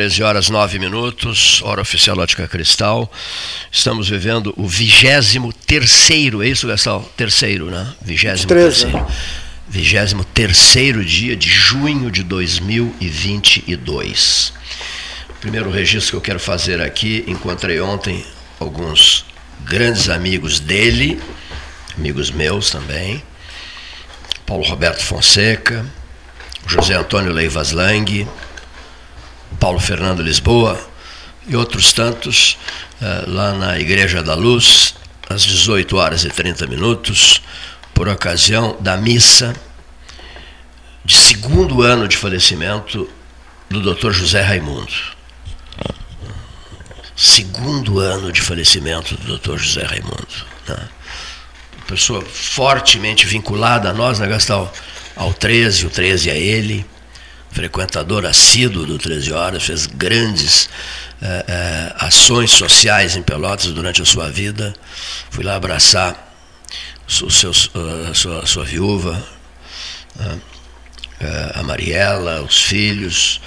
noite, 13 horas 9 minutos, hora oficial Ótica Cristal. Estamos vivendo o 23 terceiro, é isso, Gastão? Terceiro, né? 23 terceiro. 23 terceiro dia de junho de 2022. O primeiro registro que eu quero fazer aqui, encontrei ontem alguns grandes amigos dele, amigos meus também. Paulo Roberto Fonseca, José Antônio Leivas Lang, Paulo Fernando Lisboa e outros tantos uh, lá na Igreja da Luz, às 18 horas e 30 minutos, por ocasião da missa de segundo ano de falecimento do Dr. José Raimundo. Segundo ano de falecimento do Dr. José Raimundo. Né? Pessoa fortemente vinculada a nós, né, Gastal? Ao 13, o 13 a ele frequentador assíduo do 13 Horas, fez grandes eh, eh, ações sociais em Pelotas durante a sua vida. Fui lá abraçar o seu, a sua, a sua viúva, eh, a Mariela, os filhos.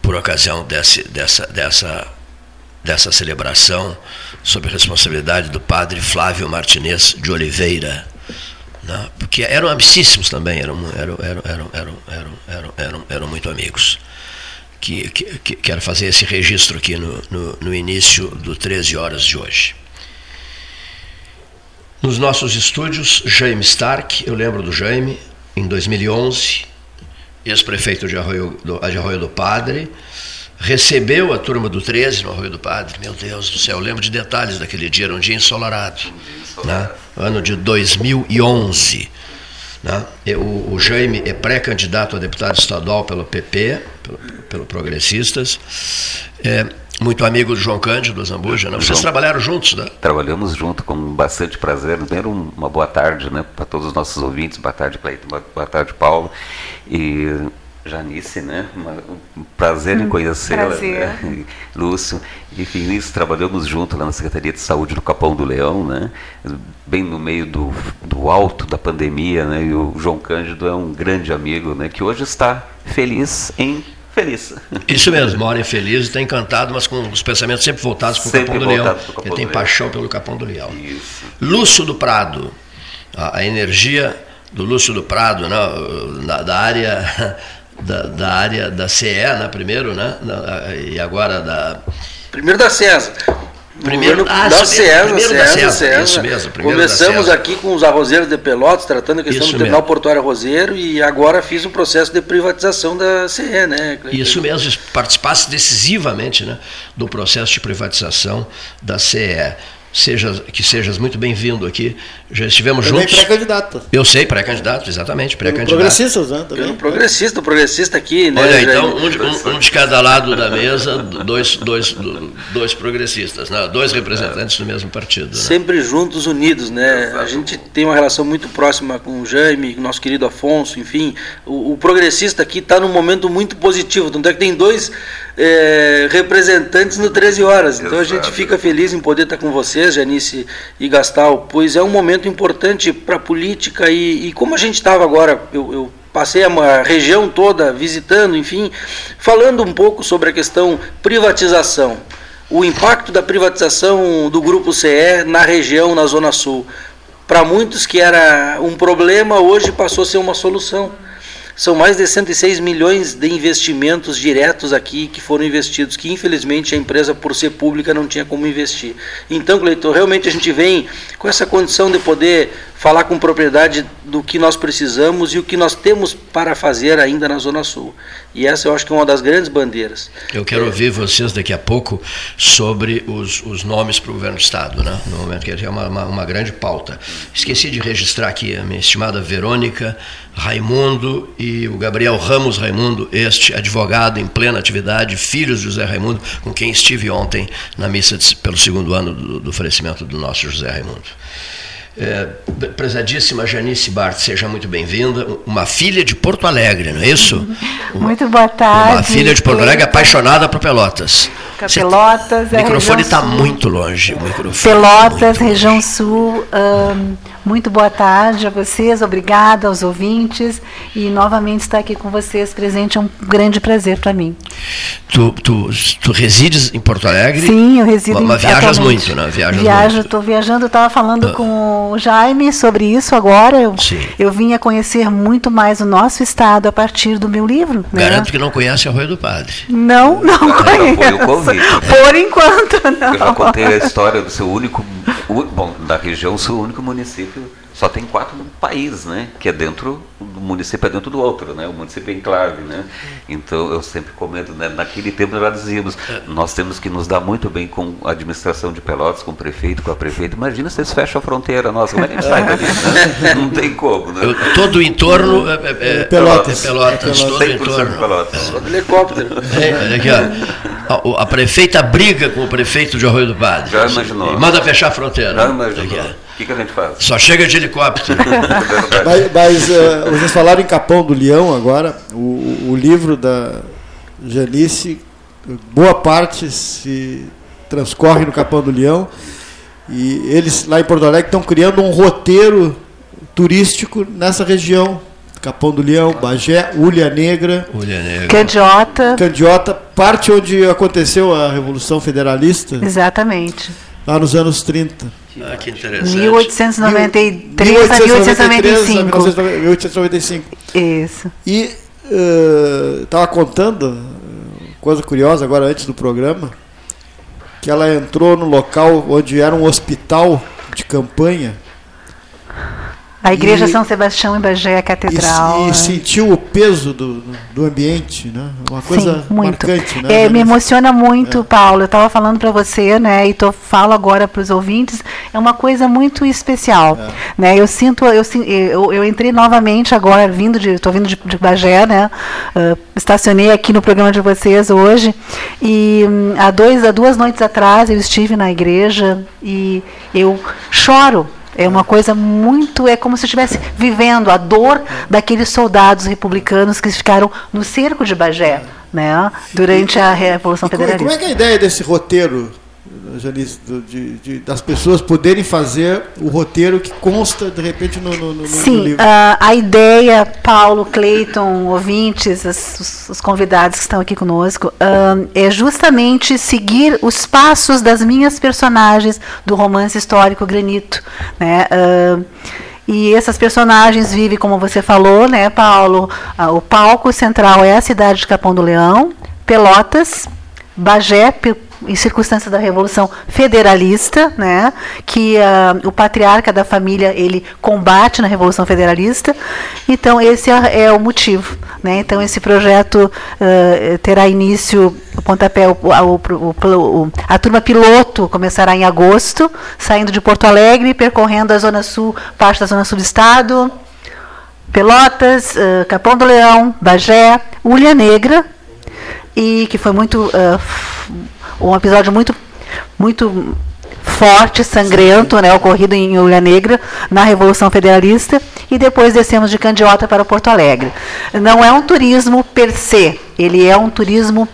por ocasião desse, dessa, dessa, dessa celebração, sob a responsabilidade do padre Flávio Martinez de Oliveira, né? porque eram amicíssimos também, eram, eram, eram, eram, eram, eram, eram, eram, eram muito amigos. Que, que, que, quero fazer esse registro aqui no, no, no início do 13 horas de hoje. Nos nossos estúdios, Jaime Stark, eu lembro do Jaime, em 2011, ex-prefeito de Arroio do, de Arroio do Padre, recebeu a turma do 13 no Arroio do Padre. Meu Deus do céu, eu lembro de detalhes daquele dia, era um dia ensolarado. Né? ano de 2011. Né? O, o Jaime é pré-candidato a deputado estadual pelo PP, pelo, pelo Progressistas. É, muito amigo do João Cândido Zambuja, né? Vocês João, trabalharam juntos, né? Trabalhamos juntos com bastante prazer. Primeiro, uma boa tarde né, para todos os nossos ouvintes. Boa tarde, Cleiton. Boa tarde, Paulo. E Janice, né? um prazer em hum, conhecê-la. Né? Lúcio. Enfim, isso, trabalhamos junto lá na Secretaria de Saúde do Capão do Leão, né? Bem no meio do, do alto da pandemia, né? E o João Cândido é um grande amigo, né? Que hoje está feliz em feliz. Isso mesmo, mora feliz, está encantado, mas com os pensamentos sempre voltados para o Capão do Leão. Ele tem paixão pelo Capão do Leão. Isso. Lúcio do Prado, a, a energia do Lúcio do Prado, né? da, da área da, da área da CE, né, primeiro, né, e agora da... Primeiro da. Primeiro ah, da César, primeiro César, da César. Isso mesmo, Começamos aqui com os arrozeiros de Pelotas, tratando a questão isso do terminal portuário arrozeiro, e agora fiz um processo de privatização da CE, né? Isso mesmo, participasse decisivamente né, do processo de privatização da CE. Seja, que sejas muito bem-vindo aqui. Já estivemos Também juntos. pré-candidato. Eu sei, pré-candidato, exatamente, pré-candidato. Progressistas, né? Também. progressista, progressista aqui, né? Olha, então, um de, um, um de, cada lado da mesa, dois, dois, dois progressistas, né? dois representantes do mesmo partido. Né? Sempre juntos, unidos, né? A gente tem uma relação muito próxima com o Jaime, com o nosso querido Afonso, enfim. O, o progressista aqui está num momento muito positivo, tanto é que tem dois é, representantes no 13 horas. Então Exato. a gente fica feliz em poder estar com vocês, Janice e Gastal, pois é um momento importante para a política e, e, como a gente estava agora, eu, eu passei a região toda visitando, enfim, falando um pouco sobre a questão privatização, o impacto da privatização do Grupo CE na região, na Zona Sul. Para muitos que era um problema, hoje passou a ser uma solução. São mais de 106 milhões de investimentos diretos aqui que foram investidos, que infelizmente a empresa, por ser pública, não tinha como investir. Então, Cleiton, realmente a gente vem com essa condição de poder falar com propriedade do que nós precisamos e o que nós temos para fazer ainda na Zona Sul. E essa eu acho que é uma das grandes bandeiras. Eu quero é. ouvir vocês daqui a pouco sobre os, os nomes para o governo do Estado, né? no momento que é uma, uma, uma grande pauta. Esqueci de registrar aqui a minha estimada Verônica Raimundo e o Gabriel Ramos Raimundo, este advogado em plena atividade, filhos de José Raimundo, com quem estive ontem na missa de, pelo segundo ano do, do falecimento do nosso José Raimundo. É, prezadíssima Janice Bart, seja muito bem-vinda. Uma filha de Porto Alegre, não é isso? Muito boa tarde. Uma filha de Porto Alegre apaixonada por Pelotas. Pelotas, o microfone está muito longe. Pelotas, região sul, um, Muito boa tarde a vocês, obrigada aos ouvintes e novamente estar aqui com vocês presente é um grande prazer para mim. Tu, tu, tu resides em Porto Alegre? Sim, eu resido mas, em Mas viajas muito, né? Viajas Viajo, estou viajando, eu estava falando ah. com o Jaime sobre isso agora. Eu, Sim. eu vim a conhecer muito mais o nosso estado a partir do meu livro. Né? Garanto que não conhece Arroio do Padre. Não, não conheço. Por enquanto, não. Eu já contei a história do seu único, bom, da região, seu único município só tem quatro no país, né? Que é dentro do município é dentro do outro, né? O município é enclave, né? Então eu sempre comento, né? Naquele tempo nós dizíamos, nós temos que nos dar muito bem com a administração de Pelotas, com o prefeito, com a prefeita. Imagina se eles fecham a fronteira, nossa, como é que a gente sai dali? Né? Não tem como, né? Todo o entorno é, é, é Pelotas, Pelotas, é Pelotas, todo o entorno. Pelotas. Só helicóptero. É, aqui, ó. A, a, prefeita briga com o prefeito de Arroio do Padre. Já imaginou. Manda fechar a fronteira. Já imaginou. Aqui, que, que a gente faz? Só chega de helicóptero. mas, mas uh, vocês falaram em Capão do Leão agora. O, o livro da Janice, boa parte se transcorre no Capão do Leão. E eles lá em Porto Alegre estão criando um roteiro turístico nessa região. Capão do Leão, Bagé, Ulha Negra, Ulha Negra. Candiota. Candiota, parte onde aconteceu a Revolução Federalista. Exatamente. Lá nos anos 30. Ah, que interessante. 1893 a 1895. 1895. Isso. E estava uh, contando, coisa curiosa agora antes do programa, que ela entrou no local onde era um hospital de campanha a igreja e, São Sebastião em Bagé, a catedral. E, e é. sentiu o peso do, do ambiente, né? Uma coisa Sim, muito. marcante, né? É, me emociona muito, é. Paulo. Eu estava falando para você, né? E tô, falo agora para os ouvintes. É uma coisa muito especial, é. né? Eu sinto, eu, eu, eu entrei novamente agora, vindo de, estou vindo de, de, Bagé, né? Uh, estacionei aqui no programa de vocês hoje e um, há dois, há duas noites atrás eu estive na igreja e eu choro é uma coisa muito. É como se estivesse vivendo a dor daqueles soldados republicanos que ficaram no cerco de Bagé, né, durante a Revolução Federalista. Como é que é a ideia desse roteiro Janice, de, de, das pessoas poderem fazer o roteiro que consta de repente no, no, no Sim, livro. Uh, a ideia, Paulo, Cleiton, ouvintes, os, os, convidados que estão aqui conosco, uh, é justamente seguir os passos das minhas personagens do romance histórico Granito. Né? Uh, e essas personagens vivem, como você falou, né, Paulo? o palco central é a cidade de Capão do Leão, Pelotas, Bagé, em circunstância da Revolução Federalista, né, que uh, o patriarca da família ele combate na Revolução Federalista. Então esse é, é o motivo, né? Então esse projeto uh, terá início o pontapé, o, o, o, a turma piloto começará em agosto, saindo de Porto Alegre, percorrendo a zona sul, parte da zona sul do estado. Pelotas, uh, Capão do Leão, Bagé, Ulha Negra, e que foi muito uh, um episódio muito muito forte, sangrento, né, ocorrido em Ulha Negra, na Revolução Federalista, e depois descemos de Candiota para Porto Alegre. Não é um turismo per se, ele é um turismo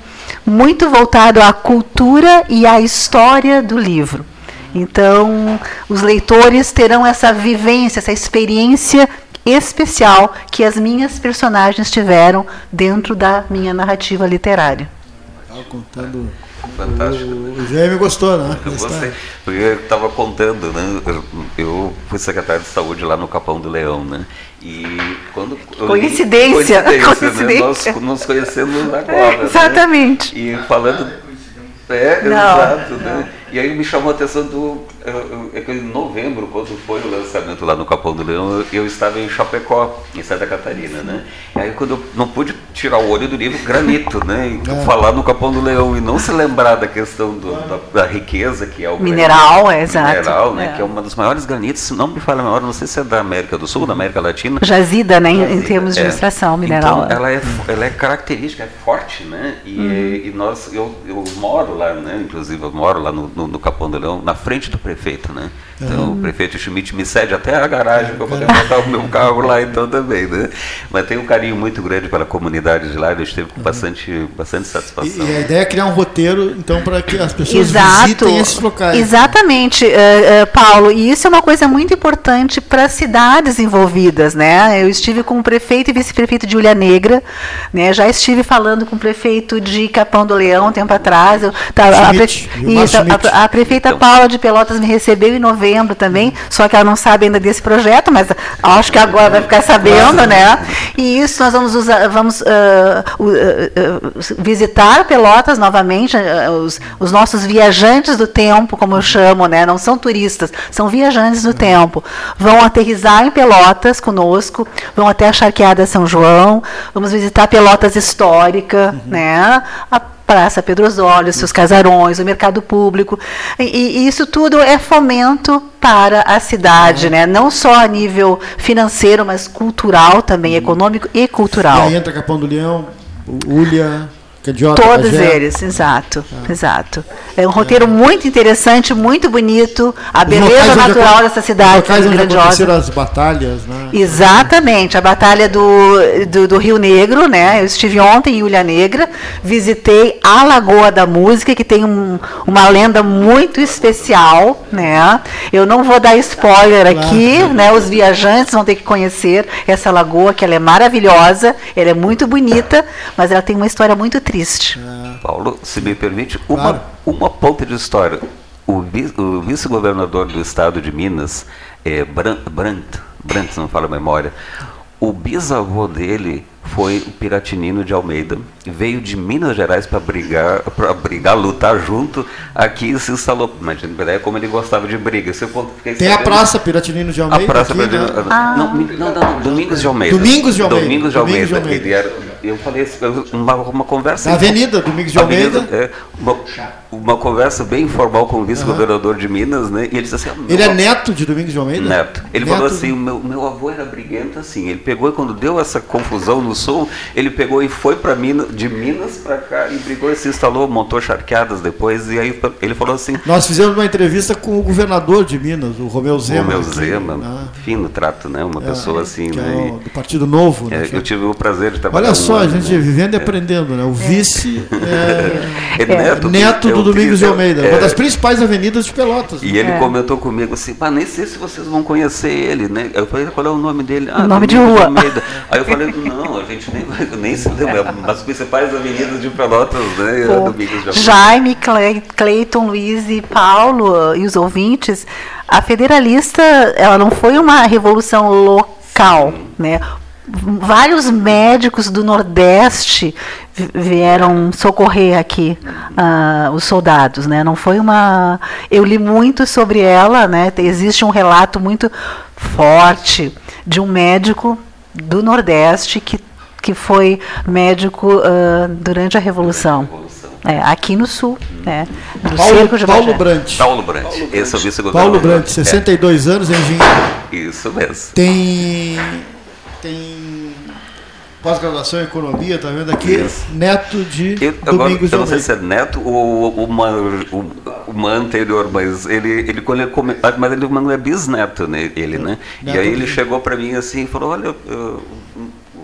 muito voltado à cultura e à história do livro. Então, os leitores terão essa vivência, essa experiência especial que as minhas personagens tiveram dentro da minha narrativa literária. contando Fantástico. O, o Jaime gostou, né? Eu gostei. Porque eu estava contando, né? Eu, fui secretário de saúde lá no Capão do Leão, né? E quando. Coincidência! Li, coincidência, Né? Nós nos conhecemos agora. É, exatamente. Né? E falando. É, Não. exato, né? E aí me chamou a atenção do. É que em novembro, quando foi o lançamento lá no Capão do Leão, eu, eu estava em Chapecó, em Santa Catarina, né? E aí quando eu não pude tirar o olho do livro, granito, né? Então, é. falar no Capão do Leão e não se lembrar da questão do, da, da, riqueza que é o mineral, granito, é, exato. Mineral, né? É. Que é uma dos maiores granitos, se não me fala maior, não sei se é da América do Sul, da América Latina. Jazida, né? Jazida, em termos de é. extração mineral. Então, ela é, ela é característica, é forte, né? E, uhum. e nós, eu, eu moro lá, né? Inclusive eu moro lá no, no, no Capão do Leão, na frente do prefeito prefeito, né? Então uhum. o prefeito Schmidt me cede até a garagem para poder botar o meu carro lá então também, né? Mas tem um carinho muito grande pela comunidade de lá, eu esteve com uhum. bastante, bastante satisfação. E, e, a ideia é criar um roteiro, então, para que as pessoas Exato. visitem esses locais. Exatamente, uh, uh, Paulo. E isso é uma coisa muito importante para as cidades envolvidas, né? Eu estive com o prefeito e vice-prefeito de Ulha Negra, né? Já estive falando com o prefeito de Capão do Leão um tempo atrás. Eu, tá, a, pre, isso, a, a, prefeita então, Paula de Pelotas me recebeu em novembro novembro também, só que ela não sabe ainda desse projeto, mas acho que agora vai ficar sabendo, né? E isso nós vamos usar, vamos uh, uh, uh, visitar Pelotas novamente, os, os, nossos viajantes do tempo, como eu chamo, né? Não são turistas, são viajantes do tempo. Vão aterrizar em Pelotas conosco, vão até a Charqueada São João, vamos visitar Pelotas histórica, uhum. né? A, Praça Pedro Osório, seus casarões, o mercado público. E, e, isso tudo é fomento para a cidade, né? não só a nível financeiro, mas cultural também, econômico e cultural. E aí entra Capão do Leão, Ulha. Candiota, Todos eles, exato, ah. exato. É um roteiro é. muito interessante, muito bonito, a os beleza natural dessa cidade locais onde grandiosa. as batalhas, né? Exatamente, a batalha do, do, do, Rio Negro, né? Eu estive ontem em Ilha Negra, visitei a Lagoa da Música, que tem um, uma lenda muito especial, né? Eu não vou dar spoiler claro. aqui, né? Os viajantes vão ter que conhecer essa lagoa, que ela é maravilhosa, ela é muito bonita, mas ela tem uma história muito triste triste. É. Paulo, se me permite, uma, claro. uma ponta de história. O, o vice-governador do estado de Minas, é, Brandt, Brandt, Brandt, não falo a memória, o bisavô dele foi o Piratinino de Almeida, veio de Minas Gerais para brigar, para brigar, lutar junto aqui e se instalou. Imagina é como ele gostava de briga. Se eu Tem a Praça Piratinino de Almeida. A Praça aqui, né? ah. não, não, não, Domingos de Almeida. Domingos de Almeida. Domingos de Almeida. Domingos de Almeida. Eu falei assim, uma, uma conversa. Na Avenida Domingos de Almeida. Avenida, é, uma, uma, conversa bem informal com o vice-governador uhum. de Minas, né? E ele disse assim: ah, Ele é neto de Domingos de Almeida? Neto. Ele neto falou assim: meu, meu avô era briguento assim. Ele pegou e quando deu essa confusão no sul, ele pegou e foi para Minas, de Minas para cá e brigou e se instalou, montou charqueadas depois. E aí ele falou assim: Nós fizemos uma entrevista com o governador de Minas, o Romeu Zema. Romeu Zema, né? fino trato, né? Uma é, pessoa assim, é né? É do Partido Novo, né? É, eu tive o prazer de trabalhar. Olha só, a gente né? vivendo e aprendendo, né? O vice é, neto, neto do, do Domingos de Almeida, uma das principais avenidas de Pelotas. E ele comentou comigo assim: mas nem sei se vocês vão conhecer ele, né? Eu falei: qual é o nome dele? Ah, o nome de rua. De Aí eu falei: não, a gente nem, nem se lembra. As principais avenidas de Pelotas, né? Pô, Domingos de Almeida. Jaime, Cleiton, Luiz e Paulo e os ouvintes, a federalista, ela não foi uma revolução local, Sim. né? Vários médicos do Nordeste vieram socorrer aqui uh, os soldados, né? Não foi uma. Eu li muito sobre ela, né? Existe um relato muito forte de um médico do Nordeste que, que foi médico uh, durante a Revolução. É, aqui no sul, né? No Paulo, de Paulo Brant. Paulo Brant. Esse é o vice-governador. Paulo Brant, 62 é. anos, engenheiro. Isso mesmo. Tem tem pós-graduação em economia, tá vendo aqui? Isso. Neto de eu, Domingos Eu não sei se é neto ou uma, uma anterior, mas ele, ele quando ele come, ah, mas ele não é bisneto, né, ele, né? Neto e aí ele chegou para mim assim e falou, olha, eu,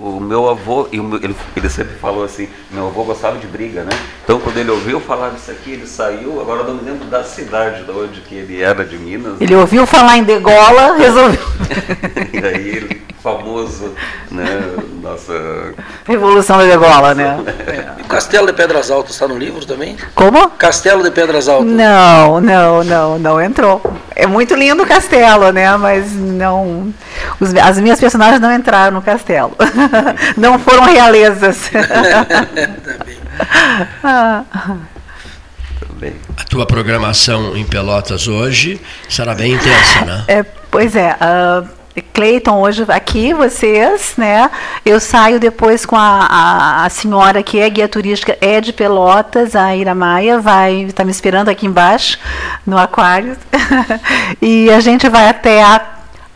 o meu avô, e ele, ele sempre falou assim, meu avô gostava de briga, né? Então quando ele ouviu falar disso aqui, ele saiu, agora não me lembro da cidade de onde que ele era, de Minas. Ele ouviu falar em degola, resolveu. e aí ele famoso, né? Nossa. Revolução da Degola, né? E o Castelo de Pedras Altas está no livro também? Como? Castelo de Pedras Altas. Não, não, não, não entrou. É muito lindo o castelo, né? Mas não. Os, as minhas personagens não entraram no castelo. não foram realezas. tá bem. A tua programação em Pelotas hoje será bem intensa, né? É, pois é. Uh, Cleiton, hoje aqui, vocês, né? Eu saio depois com a, a, a, senhora que é guia turística, é de Pelotas, a Ira Maia, vai estar tá me esperando aqui embaixo, no aquário. e a gente vai até a,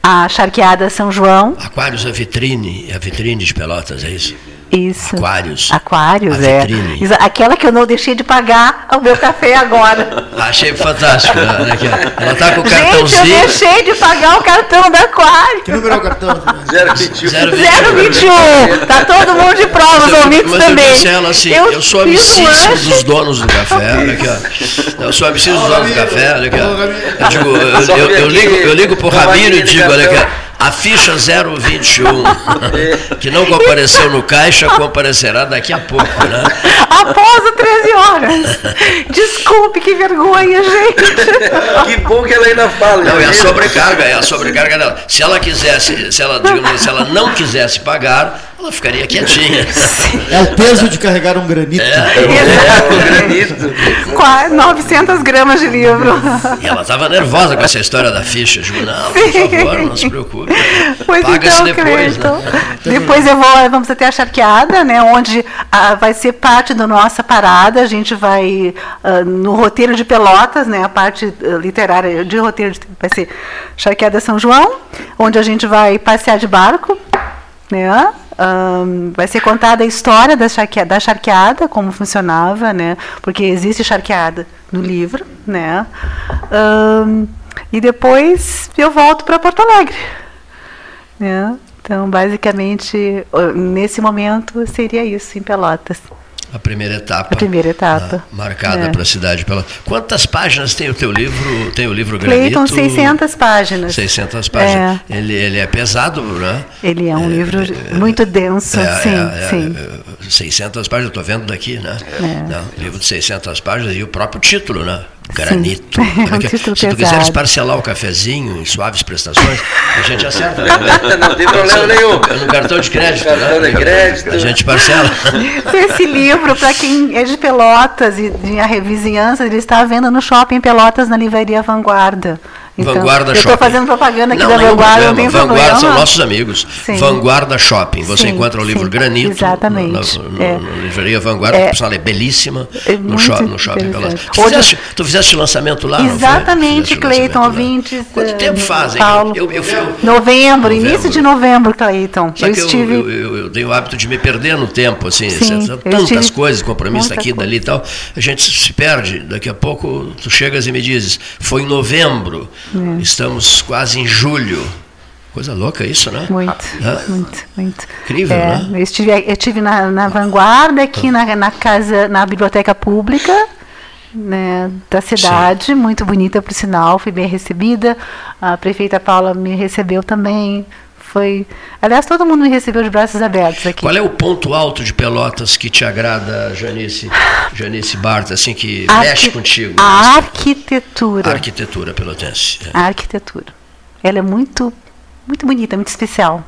a Charqueada São João. Aquários é vitrine, a vitrine de Pelotas, é isso? Isso. Aquários. Aquários, A é. vitrine. Aquela que eu não deixei de pagar o meu café agora. Achei fantástico. né? Ó. Ela tá com o Gente, eu cartãozinho. deixei de pagar o cartão da Aquário. Que número é o cartão? 021. 021. Tá todo mundo de prova, os Mas eu- ouvintes mas eu também. disse a ela assim, eu, sou fiz um amicíssimo lanche. dos donos do café, olha aqui, ó. Eu sou amicíssimo dos donos do café, olha aqui, ó. Eu digo, eu, eu- eu ligo, eu ligo pro Ramiro e digo, olha aqui, a ficha 021, que não compareceu no caixa, comparecerá daqui a pouco, né? Após as 13 horas. Desculpe, que vergonha, gente. Que bom que ela ainda fala. Não, é a viu? sobrecarga, é a sobrecarga dela. Se ela quisesse, se ela, digamos, assim, se ela não quisesse pagar, ela ficaria quietinha. É o peso de carregar um granito. É, o granito. Qua- 900 gramas de livro. E ela estava nervosa com essa história da ficha. Digo, não, por favor, não se preocupe. Pois Paga-se então, depois, né? Depois eu vou, vamos até a charqueada, né? Onde ah, vai ser parte da nossa parada. A gente vai ah, no roteiro de Pelotas, né? A parte ah, literária de roteiro de, vai ser Charqueada São João, onde a gente vai passear de barco, né? Ahn, vai ser contada a história da charqueada, da charqueada, como funcionava, né? Porque existe charqueada no livro, né? Ahn, e depois eu volto para Porto Alegre. né? Então, basicamente, nesse momento seria isso em Pelotas. A primeira etapa. A primeira etapa. né, marcada É. para a cidade. Pela... Quantas páginas tem o teu livro? Tem o livro Cleiton, Granito? 600 páginas. 600 páginas. Ele, ele é pesado, né? Ele é um livro muito denso, É, sim, é, é, sim. É, 600 páginas, estou vendo daqui, né? É. Não, livro de 600 páginas e o próprio título, né? Granito. É um aqui, título Se tu pesado. quiseres parcelar o cafezinho em suaves prestações, a gente acerta. né? Não tem problema nenhum. No cartão de crédito, Cartão né? de crédito. A gente parcela. Esse livro, para quem é de Pelotas e de a vizinhança, ele está à venda no shopping Pelotas, na livraria Vanguarda. Então, Vanguarda eu Shopping. estou fazendo propaganda aqui não, da Vanguarda, não tem Vanguarda problema. são nossos amigos. Sim. Vanguarda Shopping. Você Sim, encontra o livro sim, Granito. exatamente. Na, É. livraria Vanguarda, É. que é belíssima. É no, muito sho no shopping Pelotas. Tu Hoje- fizeste, tu fizeste lançamento lá? Exatamente, Cleiton, ouvintes. Quanto eh, tempo faz, hein? Paulo. Eu, eu, eu, Novembro, início de novembro, Cleiton. Eu eu, estive. eu, eu, eu tenho o hábito de me perder no tempo, assim, Sim, eu tantas coisas, compromisso daqui, coisa. dali e tal, a gente se perde. Daqui a pouco tu chegas e me dizes, foi em novembro, É. estamos quase em julho. Coisa louca isso, né? Muito, Ah. muito, muito. Incrível, É, né? Eu estive, eu estive na, na vanguarda, aqui na, na casa, na biblioteca pública né, da cidade, muito bonita por sinal, fui bem recebida. A prefeita Paula me recebeu também. Foi, aliás, todo mundo me recebeu de braços abertos aqui. Qual é o ponto alto de Pelotas que te agrada, Janice, Janice Barta, assim, que A mexe arqui- contigo? A arquitetura. A arquitetura pelotense. é. A arquitetura. Ela é muito, muito bonita, muito especial.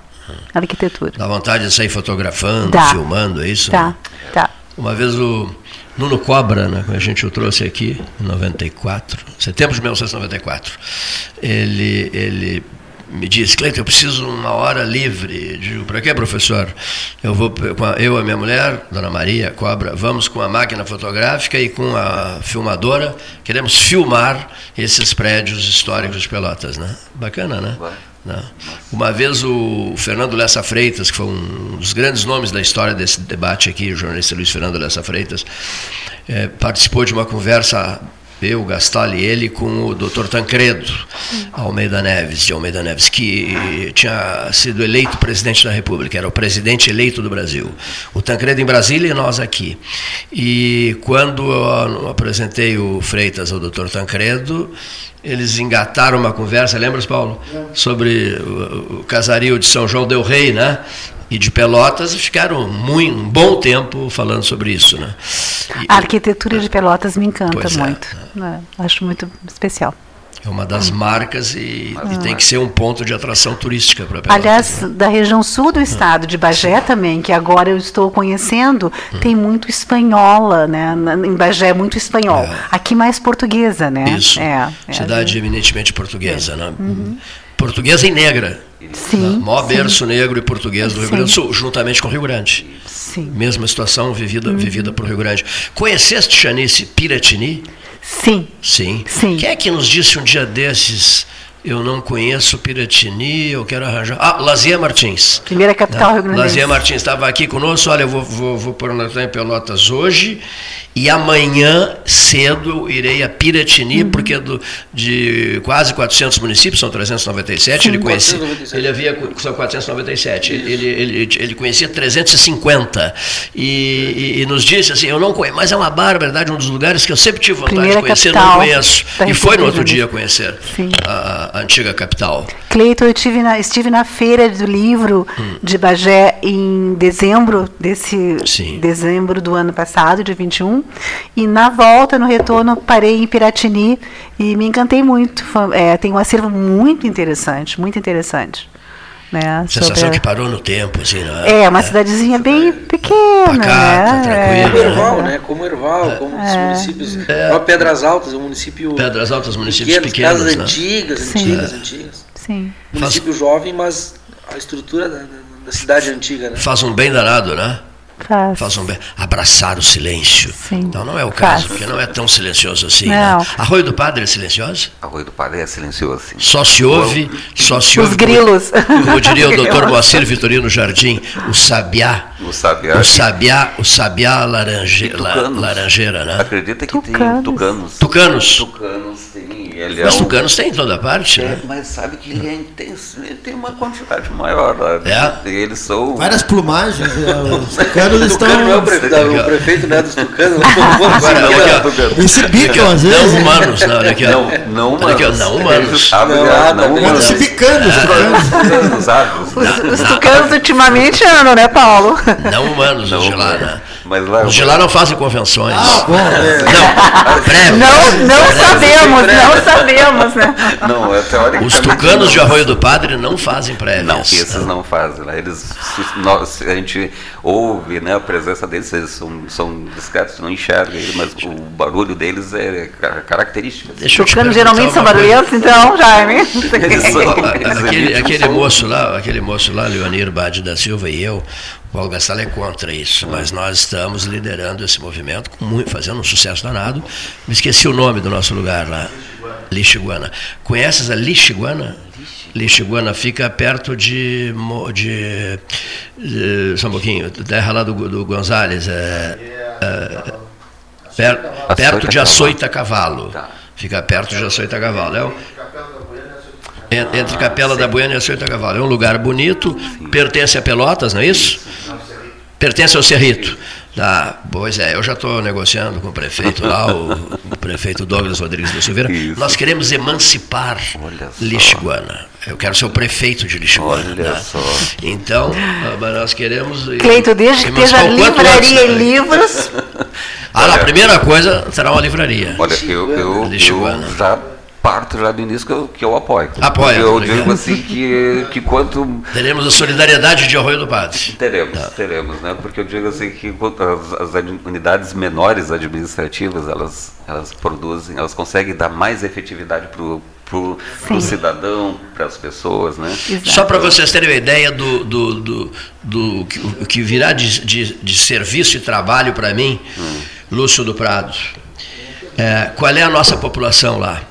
A arquitetura. Dá vontade de sair fotografando, Dá. filmando, é isso? Tá, tá. Uma vez o Nuno Cobra, né, a gente o trouxe aqui em 94, setembro de 1994, ele, ele me disse, Cleiton, eu preciso de uma hora livre. Eu Digo, para quê, professor? Eu vou eu e a minha mulher, Dona Maria Cobra, vamos com a máquina fotográfica e com a filmadora, queremos filmar esses prédios históricos de Pelotas, né? Bacana, né? Não. Uma vez o Fernando Lessa Freitas, que foi um dos grandes nomes da história desse debate aqui, o jornalista Luiz Fernando Lessa Freitas, eh, participou de uma conversa, eu, Gastal e ele, com o Dr. Tancredo Almeida Neves, de Almeida Neves, que tinha sido eleito presidente da República, era o presidente eleito do Brasil. O Tancredo em Brasília e nós aqui. E quando eu apresentei o Freitas ao Dr. Tancredo, eles engataram uma conversa, lembras, Paulo? Sobre o, o casario de São João del Rei, né? E de Pelotas, e ficaram muito, um bom tempo falando sobre isso, né? E- A arquitetura de Pelotas me encanta é, muito. né? Acho muito especial. é uma das marcas e, e tem que ser um ponto de atração turística para Pelotas. Aliás, né? da região sul do estado, de Bagé também, que agora eu estou conhecendo, Hum. tem muito espanhola, né? Em Bagé, muito espanhol. É. Aqui mais portuguesa, né? Isso. É, é, Cidade eminentemente portuguesa, né? Portuguesa e negra. Sim. Maior sim, berço negro e português do Rio. Grande do Sul, juntamente com o Rio Grande. Sim. Mesma situação vivida, Uhum. vivida por Rio Grande. Conheceste Chanice Piratini? Sim. Sim. Sim. Quem é que nos disse um dia desses, eu não conheço Piratini, eu quero arranjar. Ah, Lazia Martins. Primeira capital Rio Grande Lazia Martins estava aqui conosco. Olha, eu vou, vou, vou pôr em Pelotas hoje e amanhã cedo eu irei a Piratini, uhum. porque é do, de quase 400 municípios, são 397. Sim, ele conhecia. 497. Ele havia. São 497. Ele, ele, ele conhecia 350. E, e, e, nos disse assim: eu não conheço, mas é uma barbaridade, um dos lugares que eu sempre tive vontade Primeira de conhecer, não conheço. E foi no outro dia conhecer a, antiga capital. Cleiton, eu estive na, estive na feira do livro hum. de Bagé em dezembro desse Sim. dezembro do ano passado, de 21. E na volta, no retorno, parei em Piratini e me encantei muito. Foi, é, tem um acervo muito interessante, muito interessante. Né, Sensação sobre... que parou no tempo, assim, é? É, uma é. cidadezinha bem pequena. Pacata, né? tranquila. Como Erval, né? Como Erval, como é. os municípios. É. Pedras Altas, um município. Pedras Altas, municípios pequenos. Casas né? antigas, Sim. antigas, antigas. Sim. Município Faz... jovem, mas a estrutura da, da cidade antiga, né? Faz um bem danado, né? Faz. Faz um bem. Abraçar o silêncio. Sim. Então não é o caso, Faz. porque não é tão silencioso assim. Né? Não. Né? Arroio do Padre é silencioso? Arroio do Padre é silencioso, sim. Só se ouve, só se ouve. Os grilos. Como, como diria o doutor Moacir Vitorino Jardim, o sabiá. O sabiá. O sabiá, o sabiá laranje, la, laranjeira, né? Acredita que tucanos. tem tucanos. Tucanos. Tucanos tem. Ele mas é tucanos um... tem em toda parte, é, né? Mas sabe que ele é intenso, ele tem uma quantidade maior. Né? É. Eles são. Várias plumagens. Os tucanos tucanos estão. Tucano não é o, pre... o prefeito né, dos tucanos. Eles se bicam às vezes. Não humanos, não, olha aqui. Não, não humanos. Não humanos. Não, não humanos. Se bicando, os tucanos. Os tucanos ultimamente andam, né, Paulo? Não humanos, os de lá, né? Mas lá, os de lá não fazem convenções. Ah, bom. Não, breve. Não, não sabemos, não sabemos, né? Não, é teórico. Os tucanos de Arroio do Padre não fazem prévias. Não, esses não fazem. Lá eles, a gente ouve né, a presença deles, eles são, são discretos, não enxerga eles, mas o barulho deles é característico. Deixa Tucanos geralmente são barulhentos, então, Jaime. Eles são, aquele, aquele moço lá, aquele moço lá, Leonir Bade da Silva e eu, o Paulo Gastal é contra isso, mas nós estamos liderando esse movimento, muito, fazendo um sucesso danado. Me esqueci o nome do nosso lugar lá, Lixiguana. Conheces a Lixiguana? Lixiguana fica perto de, de, de só um pouquinho, terra lá do, do Gonzales, é, é, per, perto de Açoita Cavalo. Tá. Fica perto de Açoita Cavalo. É o, entre Capela da Buena e Açoita Cavalo. É um lugar bonito, pertence a Pelotas, não é isso? Pertence ao Cerrito. Tá, pois é, eu já estou negociando com o prefeito lá, o, o, prefeito Douglas Rodrigues da Silveira. Isso. Nós queremos emancipar Lixiguana. Eu quero ser o prefeito de Lixiguana. Olha tá? só. Então, nós queremos. Cleito, desde que esteja livraria e livros. Ah, a primeira coisa será uma livraria. Olha, eu, eu, eu já parto já do início que eu, que eu apoio. Apoia. Eu digo assim que, que quanto. Teremos a solidariedade de Arroio do Padre. Teremos, tá. teremos, né? Porque eu digo assim que as, as, unidades menores administrativas, elas, elas produzem, elas conseguem dar mais efetividade para o para o cidadão, para as pessoas, né? Exato. Só para vocês terem uma ideia do, do, do, do que, que virá de, de, de serviço e trabalho para mim, hum. Lúcio do Prado. É, qual é a nossa população lá?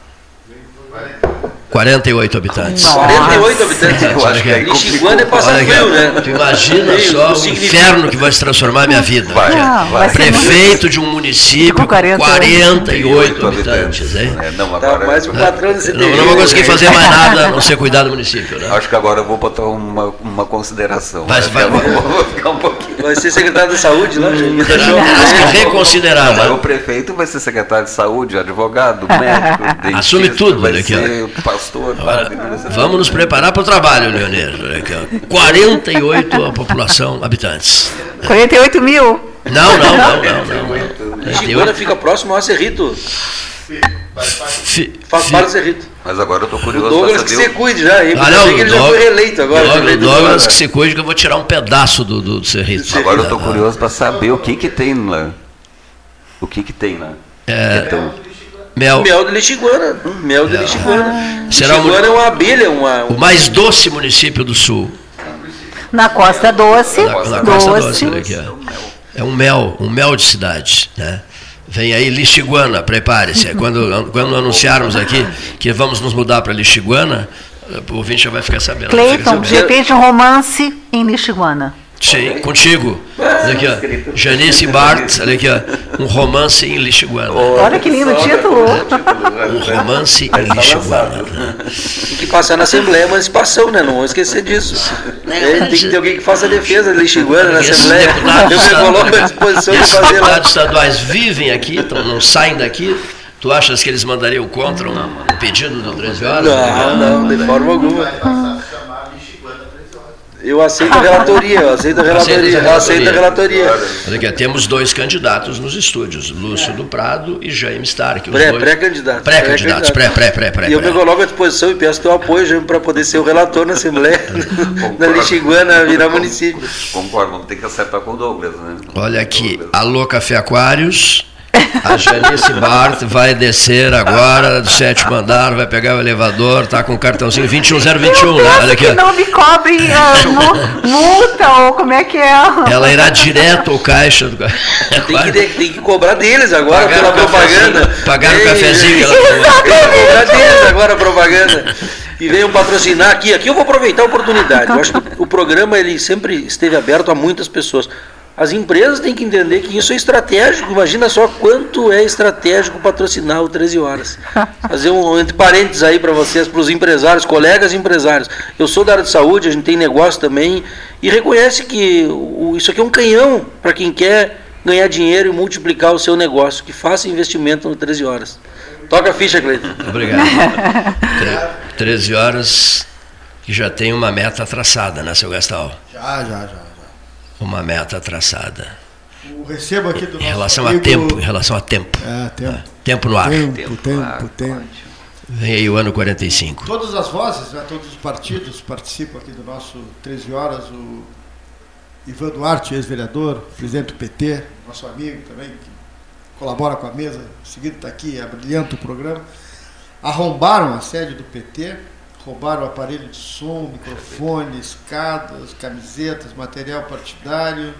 Vale. 48 habitantes. Nossa. 48 habitantes. Eu acho que é Lixiguana é passar frio, né? Tu imagina só o inferno que vai se transformar a minha vida. Vai, vai. Prefeito de um município com 48 habitantes. Hein? É, não, agora, tá mais um patrão desse não, não vou conseguir fazer mais nada a não ser cuidar do município. Né? Acho que agora eu vou botar uma, uma consideração. Vai, vai, vai, vou ficar um pouquinho. Vai ser secretário de saúde lá, gente. Terás que reconsiderar. Né? O prefeito vai ser secretário de saúde, advogado, médico, dentista. Assume tudo, vai ser pastor. Agora, vamos nos preparar para o trabalho, Leonir. 48 a população habitantes. 48 mil? Não, não, não, não. não, Chigona fica próximo ao Cerrito. Faz parte do Cerrito. Mas agora eu estou curioso. O Douglas que se cuide já, hein? Ah, não, ele Douglas, já foi reeleito agora. Douglas, Douglas que se cuide que eu vou tirar um pedaço do, do, do Cerrito. Agora eu estou curioso para saber o que que tem lá. O que que tem lá. É, então, Mel. Mel de Lixiguana. Mel de Lixiguana. Será Lixiguana é uma abelha. Uma, O mais doce município do sul. Na Costa Doce. Na, na Costa Doce. doce é um mel, um mel de cidade. Né? Vem aí Lixiguana, prepare-se. Quando, quando anunciarmos aqui que vamos nos mudar para Lixiguana, o ouvinte já vai ficar sabendo. Cleiton, de repente um romance em Lixiguana. Sim, contigo. Olha aqui, ó. Janice Bart, olha aqui, ó. Um romance em Lixiguana. Olha que lindo título. Um romance em Lixiguana. Tem que passar na Assembleia a emancipação, né? Não vamos esquecer disso. É, tem que ter alguém que faça a defesa de Lixiguana na Assembleia. Eu me coloco à disposição de fazer lá. deputados estaduais vivem aqui, então não saem daqui. Tu achas que eles mandariam contra um, um pedido do 13 horas? Não, não, de forma alguma. Eu aceito a relatoria, eu aceito a relatoria, eu aceito a relatoria. Olha aqui, temos dois candidatos nos estúdios, Lúcio do Prado e Jaime Stark. os Pré-. Pré-candidatos, pré, pré, pré, pré. E eu pré. me coloco à disposição e peço teu apoio, Jaime, para poder ser o relator na Assembleia da Lixiguana virar município. Concordo, vamos ter que acertar com o Douglas, né? Olha aqui, alô Café Aquários. A Janice Bart vai descer agora do sétimo andar, vai pegar o elevador, tá com o cartãozinho 21021, né? Olha aqui. que não me cobrem mu- multa ou como é que é? Ela irá direto ao caixa do Tem que, tem que cobrar deles agora Pagar pela propaganda. pagar o cafezinho que ela Tem tomou. que cobrar deles agora a propaganda. E venham patrocinar aqui. Aqui eu vou aproveitar a oportunidade. Eu acho que o programa ele sempre esteve aberto a muitas pessoas. As empresas têm que entender que isso é estratégico. Imagina só quanto é estratégico patrocinar o 13 horas. Fazer um entre parênteses aí para vocês, para os empresários, colegas empresários. Eu sou da área de saúde, a gente tem negócio também e reconhece que o- isso aqui é um canhão para quem quer ganhar dinheiro e multiplicar o seu negócio. Que faça investimento no 13 horas. Toca a ficha, Cleiton. Obrigado. Tre- 13 horas que já tem uma meta traçada, né, seu Gastal? Já, já, já. Uma meta traçada. O recebo aqui do nosso Em relação a tempo, em relação a tempo. É, tempo. Tempo no ar. Tempo, tempo, tempo. Vem aí o ano 45. Todas as vozes, né, todos os partidos participam aqui do nosso 13 horas. O Ivan Duarte, ex-vereador, presidente do PT, nosso amigo também, que colabora com a mesa, seguindo está aqui, abrilhanta o programa. Arrombaram a sede do PT, roubaram aparelho de som, microfone, escadas, camisetas, material partidário.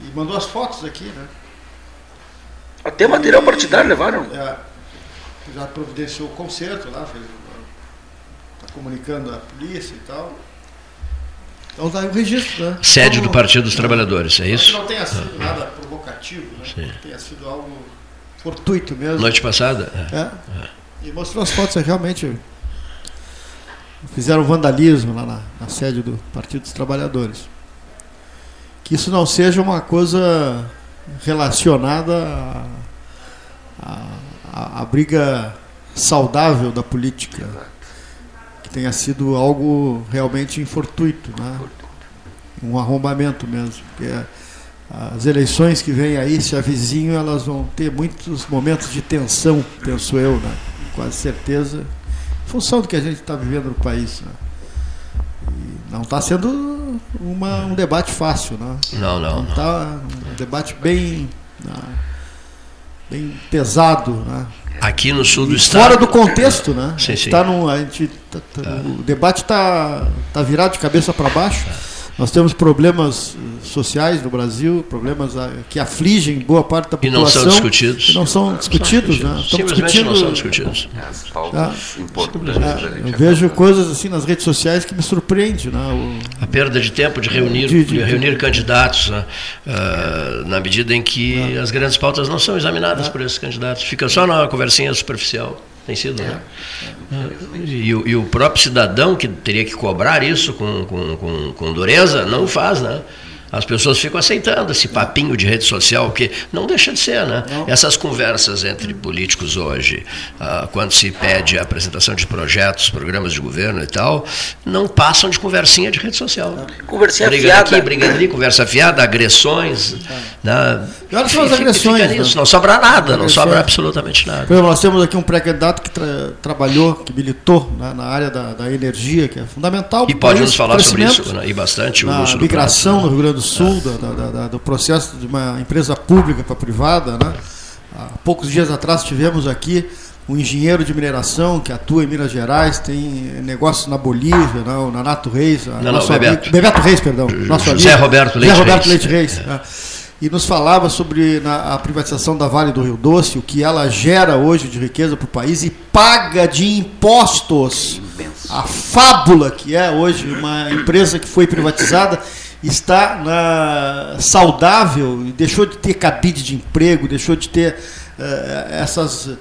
E mandou as fotos aqui, né? Até material partidário levaram. É, já providenciou o concerto lá, fez, está comunicando a polícia e tal. Então tá aí o registro, né? Sede do Partido dos Trabalhadores, é Que isso? não tenha sido nada provocativo, né? Sim. Que tenha sido algo fortuito mesmo. Noite passada? É. É. E mostrou as fotos, é, realmente fizeram vandalismo lá na, na sede do Partido dos Trabalhadores. Que isso não seja uma coisa relacionada à briga saudável da política. Que tenha sido algo realmente infortuito, né? um arrombamento mesmo. Porque as eleições que vêm aí, se avizinham, elas vão ter muitos momentos de tensão, penso eu, né? quase certeza, função do que a gente está vivendo no país. Né? Não está sendo uma, um debate fácil. Né? Não, não, não. Está um debate bem, né? bem pesado. Né? Aqui no sul do E estado. fora do contexto, né? Sim, sim. tá num- a gente tá- tá- O debate está tá virado de cabeça para baixo. Nós temos problemas sociais no Brasil, problemas ah, que afligem boa parte da E população. não são discutidos. que não são discutidos, né? Estamos Simplesmente discutindo. não são discutidos. As pautas importantes. É, a gente eu vejo coisas assim nas redes sociais que me surpreendem, né? O- A perda de tempo de reunir, De- de- de reunir candidatos, né? Ah, na medida em que as grandes pautas não são examinadas por esses candidatos. Fica só na conversinha superficial. Tem sido, né? Ah, E, o- e o próprio cidadão que teria que cobrar isso com, com, com, com dureza, não faz, né? As pessoas ficam aceitando esse papinho de rede social, que não deixa de ser, né? Essas conversas entre políticos hoje, ah, quando se pede a apresentação de projetos, programas de governo e tal, não passam de conversinha de rede social. Conversinha Briga fiada. aqui, briga ali, conversa fiada, agressões. Né? E olha só as agressões, fica nisso, né? Não sobra nada, não sobra absolutamente nada. Exemplo, nós temos aqui um pré-candidato que tra- trabalhou, que militou né, na área da, da energia, que é fundamental. E para o pode nos falar sobre isso, né? e bastante, o na do migração Prado, no Rio Grande do Sul, da- da- da- do processo de uma empresa pública para privada. Né? Há poucos dias atrás tivemos aqui um engenheiro de mineração que atua em Minas Gerais, tem negócios na Bolívia, não, na Nato Reis. a Não, não, nosso Bebeto. amigo- Bebeto Reis, perdão. Nosso José amigo, Roberto José Leite Roberto Reis. Leite Reis. né? e nos falava sobre na, a privatização da Vale do Rio Doce, o que ela gera hoje de riqueza para o país e paga de impostos. A fábula que é hoje uma empresa que foi privatizada está na, saudável, deixou de ter cabide de emprego, deixou de ter uh, essas uh,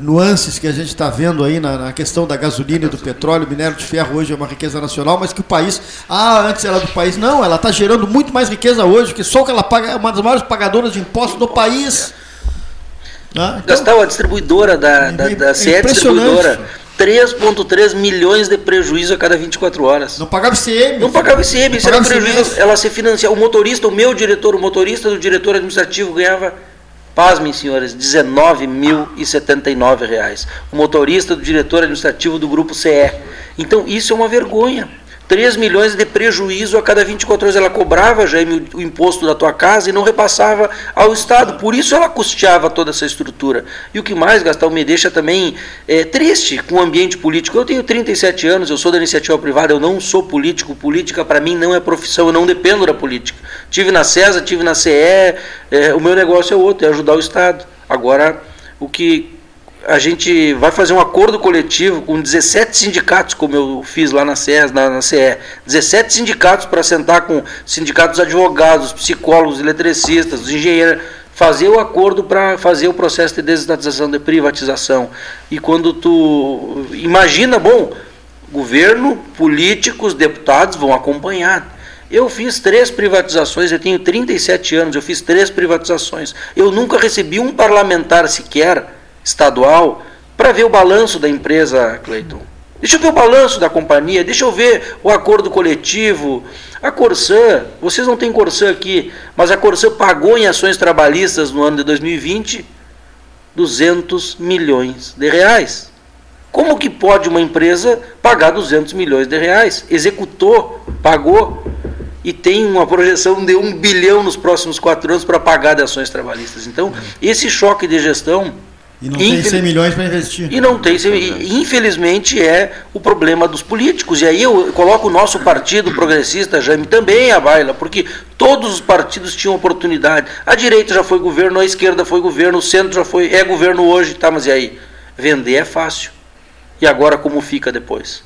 nuances que a gente está vendo aí na, na, questão da gasolina e do petróleo, minério de ferro hoje é uma riqueza nacional, mas que o país, ah, antes era do país, não, ela está gerando muito mais riqueza hoje, que só que ela paga é uma das maiores pagadoras de impostos do país. Né? Então, a distribuidora da, da, da CE é distribuidora 3,3 milhões de prejuízo a cada 24 horas. Não pagava ICM. Não pagava ICM, isso era prejuízo. Ela se financia. O motorista, o meu diretor, o motorista do diretor administrativo ganhava, pasmem senhores, 19.079 reais. O motorista do diretor administrativo do grupo CE. Então isso é uma vergonha. 3 milhões de prejuízo a cada 24 horas. Ela cobrava, já o imposto da tua casa e não repassava ao Estado. Por isso ela custeava toda essa estrutura. E o que mais, Gastão, me deixa também é, triste com o ambiente político. Eu tenho 37 anos, eu sou da iniciativa privada, eu não sou político. Política, para mim, não é profissão, eu não dependo da política. Tive na CESA, tive na CE, é, o meu negócio é outro, é ajudar o Estado. Agora, o que a gente vai fazer um acordo coletivo com 17 sindicatos, como eu fiz lá na, CES, na, na CE. 17 sindicatos para sentar com sindicatos advogados, psicólogos, eletricistas, engenheiros, fazer o acordo para fazer o processo de desestatização, de privatização. E quando tu imagina, bom, governo, políticos, deputados vão acompanhar. Eu fiz três privatizações, eu tenho 37 anos, eu fiz três privatizações. Eu nunca recebi um parlamentar sequer estadual para ver o balanço da empresa, Cleiton. Deixa eu ver o balanço da companhia, deixa eu ver o acordo coletivo. A Corsã, vocês não têm Corsã aqui, mas a Corsã pagou em ações trabalhistas no ano de 2020 200 milhões de reais. Como que pode uma empresa pagar 200 milhões de reais? Executou, pagou e tem uma projeção de um bilhão nos próximos quatro anos para pagar de ações trabalhistas. Então, esse choque de gestão e não Infel... tem 100 milhões para investir. E não tem 100 Infelizmente é o problema dos políticos. E aí eu coloco o nosso partido progressista, Jaime, também a baila, porque todos os partidos tinham oportunidade. A direita já foi governo, a esquerda foi governo, o centro já foi, é governo hoje, tá, mas e aí? Vender é fácil. E agora como fica depois?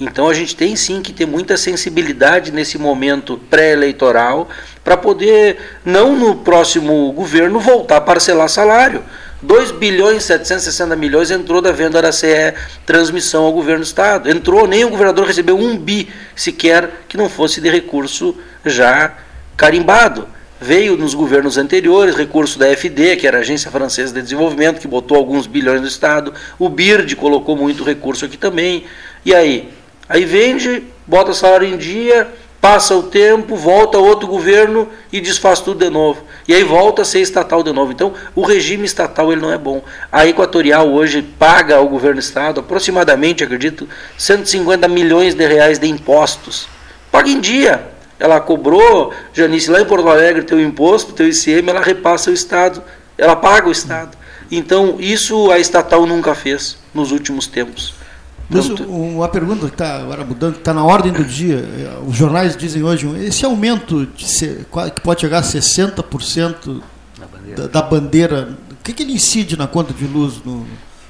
Então a gente tem sim que ter muita sensibilidade nesse momento pré-eleitoral para poder, não no próximo governo, voltar a parcelar salário. 2 bilhões e 760 milhões entrou da venda da CE transmissão ao governo do Estado. Entrou, nem o governador recebeu um bi sequer que não fosse de recurso já carimbado. Veio nos governos anteriores recurso da FD, que era a Agência Francesa de Desenvolvimento, que botou alguns bilhões no Estado. O BIRD colocou muito recurso aqui também. E aí? Aí vende, bota salário em dia, passa o tempo, volta outro governo e desfaz tudo de novo. E aí volta a ser estatal de novo. Então, o regime estatal ele não é bom. A Equatorial hoje paga ao governo do estado aproximadamente, acredito, 150 milhões de reais de impostos. Paga em dia. Ela cobrou, Janice, lá em Porto Alegre, teu imposto, teu ICM, ela repassa o estado, ela paga o estado. Então, isso a estatal nunca fez nos últimos tempos. Mas uma pergunta que está agora mudando, está na ordem do dia. Eh, os jornais dizem hoje, esse aumento ser, que pode chegar a 60% da bandeira. Da, da bandeira, o que, que ele incide na conta de luz no,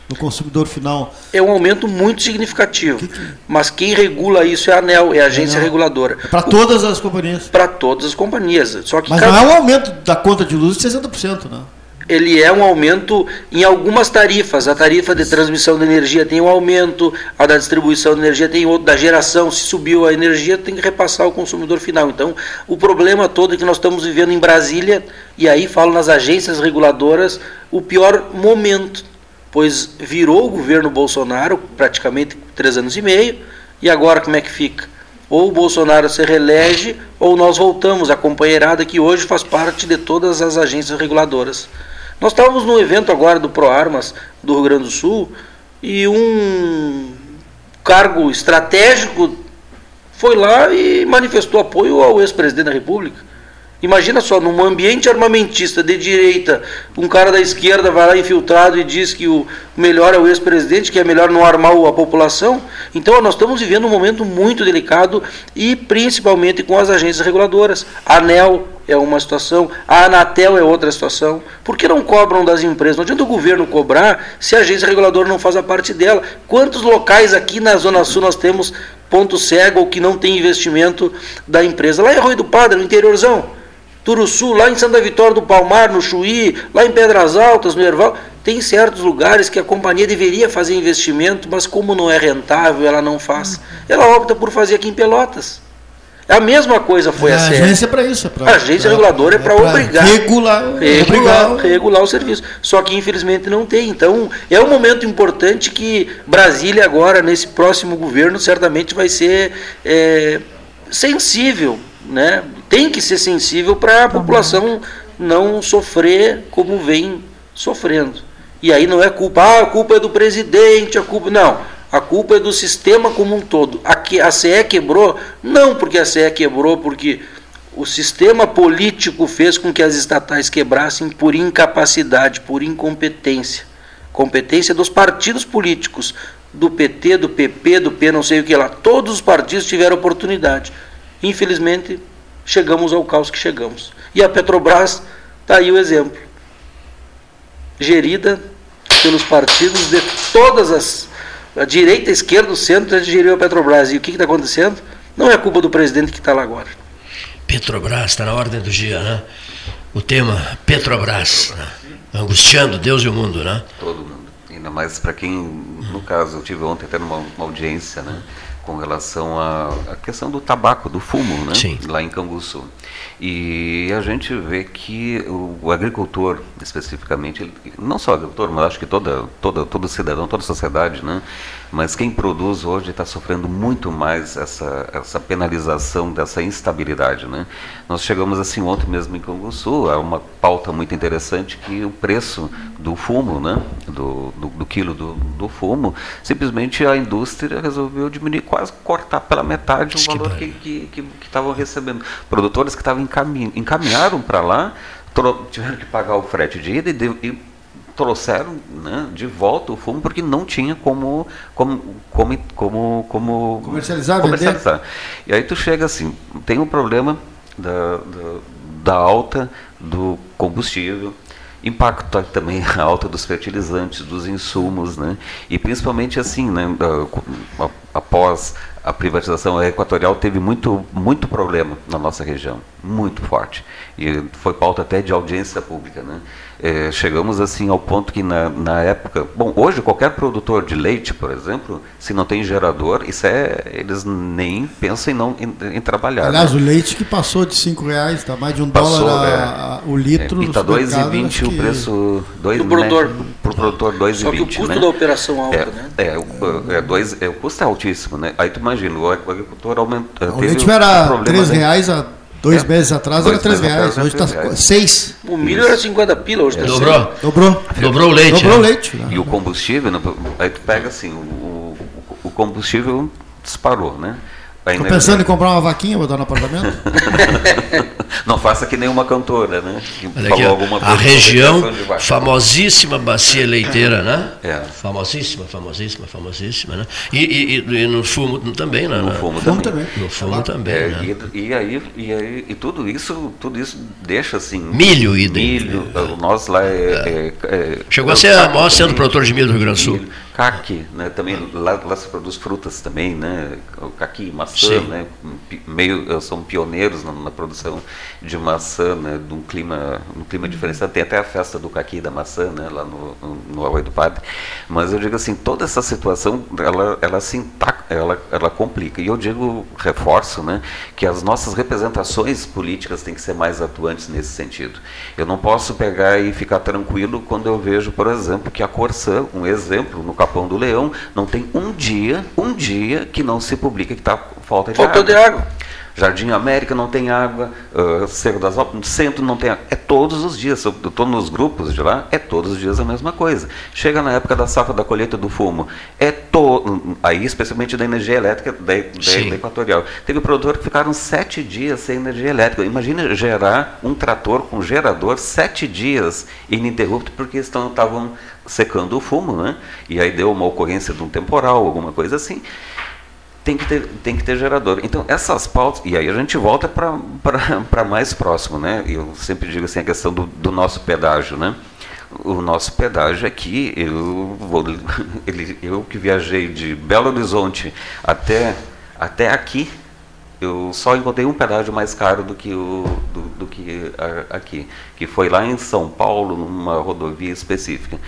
no consumidor final? É um aumento muito significativo. Que que... Mas quem regula isso é a ANEL, é a agência ANEL. reguladora. É para todas as companhias? Para todas as companhias. Só que Mas cada... não é um aumento da conta de luz de 60%, não? Ele é um aumento em algumas tarifas. A tarifa de transmissão de energia tem um aumento, a da distribuição de energia tem outro, da geração, se subiu a energia, tem que repassar ao consumidor final. Então, o problema todo que nós estamos vivendo em Brasília, e aí falo nas agências reguladoras, o pior momento, pois virou o governo Bolsonaro, praticamente três anos e meio, e agora como é que fica? Ou o Bolsonaro se reelege, ou nós voltamos à companheirada que hoje faz parte de todas as agências reguladoras. Nós estávamos no evento agora do ProArmas do Rio Grande do Sul e um cargo estratégico foi lá e manifestou apoio ao ex-presidente da República. Imagina só, num ambiente armamentista de direita, um cara da esquerda vai lá infiltrado e diz que o melhor é o ex-presidente, que é melhor não armar a população. Então nós estamos vivendo um momento muito delicado e principalmente com as agências reguladoras. A ANEL é uma situação, a Anatel é outra situação. Por que não cobram das empresas? Não adianta o governo cobrar se a agência reguladora não faz a parte dela. Quantos locais aqui na Zona Sul nós temos ponto cego ou que não tem investimento da empresa? Lá em Rui do Padre, no interiorzão. Turuçu, lá em Santa Vitória do Palmar, no Chuí, lá em Pedras Altas, no Erval, tem certos lugares que a companhia deveria fazer investimento, mas como não é rentável, ela não faz. Ela opta por fazer aqui em Pelotas. A mesma coisa foi a, a agência é para isso. É pra, a agência pra, reguladora é para obrigar. Regular, regular, obrigar. regular o serviço. Só que infelizmente não tem. Então é um momento importante que Brasília agora, nesse próximo governo, certamente vai ser é, sensível né, tem que ser sensível para a tá população não sofrer como vem sofrendo. E aí não é culpa, ah, a culpa é do presidente, a culpa. Não, a culpa é do sistema como um todo. A, a CE quebrou? Não porque a CE quebrou, porque o sistema político fez com que as estatais quebrassem por incapacidade, por incompetência. Competência dos partidos políticos, do PT, do PP, do P, não sei o que lá. Todos os partidos tiveram oportunidade. Infelizmente, chegamos ao caos que chegamos. E a Petrobras está aí o exemplo. Gerida pelos partidos de todas as. A direita, a esquerda, o centro geriu a Petrobras. E o que está acontecendo? Não é culpa do presidente que está lá agora. Petrobras, está na ordem do dia, né? O tema Petrobras, né? angustiando Deus e o mundo, né? Todo mundo. Ainda mais para quem, no caso, eu tive ontem até numa audiência, né? Com relação à, questão do tabaco, do fumo, né? Sim. lá em Canguçu. E a gente vê que o, o agricultor, especificamente, ele, não só o agricultor, mas acho que toda, toda, todo cidadão, toda sociedade, né? Mas quem produz hoje está sofrendo muito mais essa, essa penalização dessa instabilidade. Né? Nós chegamos assim ontem mesmo em Canguçu, a uma pauta muito interessante que o preço do fumo, né? do, do, do quilo do, do fumo, simplesmente a indústria resolveu diminuir, quase cortar pela metade o valor que estavam que, que, que recebendo. Produtores que estavam encamin encaminharam para lá, tiveram que pagar o frete de ida e, de, e trouxeram né, de volta o fumo porque não tinha como como como como, como comercializar, comercializar. E aí tu chega assim, tem um problema da, da, da alta do combustível, impacta também a alta dos fertilizantes, dos insumos, né? E principalmente assim, né, após a privatização equatorial teve muito muito problema na nossa região, muito forte. E foi pauta até de audiência pública, né? é, chegamos assim ao ponto que na, na época, bom, hoje qualquer produtor de leite, por exemplo, se não tem gerador, isso é, eles nem pensam em não em, em trabalhar. Aliás, né? o leite que passou de cinco reais, está mais de um passou, dólar a, a, o litro. É, e está dois e vinte o preço, dois o produtor, né, pro produtor dois Só vinte. que o custo né? da operação alta, é, né? É, o, é, dois, é, o custo é altíssimo, né? Aí tu imagina, o agricultor aumenta. O leite era três reais a Dois é. meses atrás era 3 reais, hoje está 6. O milho Isso. era 50 pila, hoje está Dobrou. Dobrou. Dobrou o leite. Dobrou o né? leite. Né? E o combustível, aí tu pega assim, o, o combustível disparou, né? Estou pensando em comprar uma vaquinha, botar no apartamento? não faça que nem uma cantora, né? Que Olha falou aqui, alguma coisa a região, famosíssima bacia leiteira, né? É. Famosíssima, famosíssima, famosíssima, né? E, e, e no fumo também, né? No fumo, fumo também. No fumo também, é, né? e, e, aí, e aí, e tudo isso, tudo isso deixa assim... Milho, idem. Milho, nós lá é... é, é Chegou a ser a maior centro produtor de milho do Rio Grande do Sul. Milho, caqui, né? Também, lá, lá se produz frutas também, né? O caqui, maçã, Sim. né? Meio, são pioneiros na, na, produção de maçã, né? De um clima, um clima diferenciado. Tem até a festa do caqui da maçã, né? Lá no, no, Arroio do Padre. Mas eu digo assim, toda essa situação, ela, ela se intaca, ela, ela complica. E eu digo, reforço, né? Que as nossas representações políticas têm que ser mais atuantes nesse sentido. Eu não posso pegar e ficar tranquilo quando eu vejo, por exemplo, que a Corsã, um exemplo, no Capão do Leão, não tem um dia, um dia que não se publica que está falta de Faltou água. de água. Jardim América não tem água, uh, Cerro das Alpas, no centro não tem água. É todos os dias, eu estou nos grupos de lá, é todos os dias a mesma coisa. Chega na época da safra da colheita do fumo, é to... aí especialmente da energia elétrica da, da, da Equatorial. Teve produtor que ficaram sete dias sem energia elétrica. Imagina gerar um trator com gerador sete dias ininterrupto porque estavam secando o fumo, né? E aí deu uma ocorrência de um temporal, alguma coisa assim tem que ter, tem que ter gerador. Então, essas pautas, e aí a gente volta para mais próximo, né? Eu sempre digo assim, a questão do, do nosso pedágio, né? O nosso pedágio aqui, eu, vou, ele, eu que viajei de Belo Horizonte até, até aqui, eu só encontrei um pedágio mais caro do que, o, do, do que a, aqui, que foi lá em São Paulo, numa rodovia específica.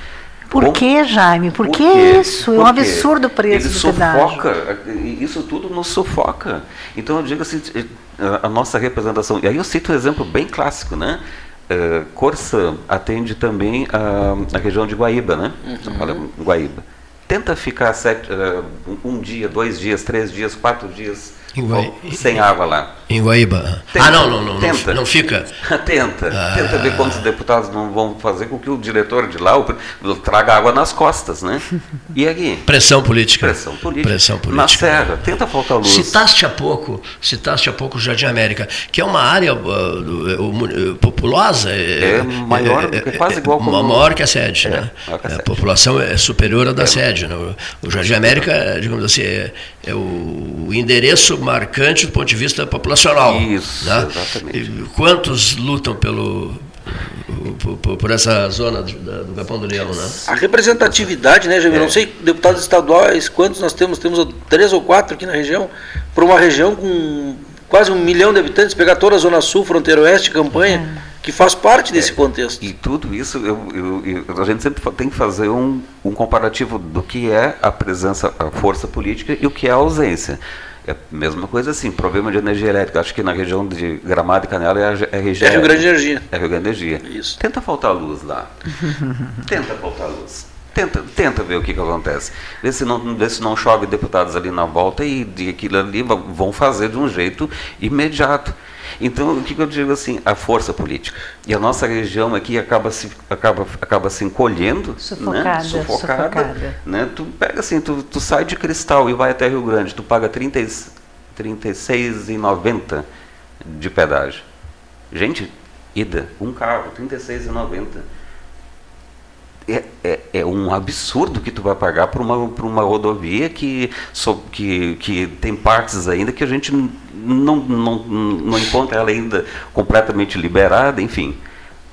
Por que, Jaime? Por, Por que isso? Por é um absurdo o preço Ele do sufoca, pedágio. Isso tudo nos sufoca. Então, eu digo assim, a nossa representação... E aí eu cito um exemplo bem clássico, né? Uh, Corsã atende também a, a região de Guaíba, né? Uhum. Guaíba. Tenta ficar sete, uh, um dia, dois dias, três dias, quatro dias sem água lá. Em Guaíba. Tenta, ah, não, não, não, tenta. não, fica. tenta. Ah. Tenta ver quantos deputados não vão fazer com que o diretor de lá traga água nas costas, né? E aqui? Pressão política. Pressão política. Pressão política. Na serra, tenta faltar luz. Citaste há pouco, citaste há pouco o Jardim América, que é uma área uh, uh, populosa. É, é maior, é, é, quase igual como... Maior que a sede, né? A, a população é superior à da sede. Né? O Jardim América, digamos assim, é, o endereço marcante do ponto de vista populacional. Isso, né? exatamente. E quantos lutam pelo, por, por, essa zona do, do Capão do Leão, né? A representatividade, né, Jamil? É. Não sei, deputados estaduais, quantos nós temos? Temos três ou quatro aqui na região, para uma região com quase um milhão de habitantes, pegar toda a Zona Sul, Fronteira Oeste, campanha, é. Que faz parte desse é. contexto. E tudo isso, eu, eu, eu, a gente sempre tem que fazer um, um comparativo do que é a presença, a força política e o que é a ausência. É a mesma coisa assim, problema de energia elétrica. Acho que na região de Gramado e Canela é, a, é região. É Rio Grande Energia. É Rio Grande Energia. Isso. Tenta faltar luz lá. Tenta faltar luz. Tenta, tenta ver o que, que acontece. Vê se, não, vê se não chove deputados ali na volta e, e aquilo ali vão fazer de um jeito imediato. Então, o que, que eu digo assim? A força política. E a nossa região aqui acaba se, acaba, acaba se encolhendo, sufocada, né? sufocada, sufocada. Né? Tu pega assim, tu, tu sai de Cristal e vai até Rio Grande, tu paga R$ 36,90 de pedágio. Gente, ida, um carro, R$ 36,90 é, é, é, um absurdo que tu vai pagar por uma, por uma rodovia que, so, que, que tem partes ainda que a gente não, não, não encontra ela ainda completamente liberada, enfim.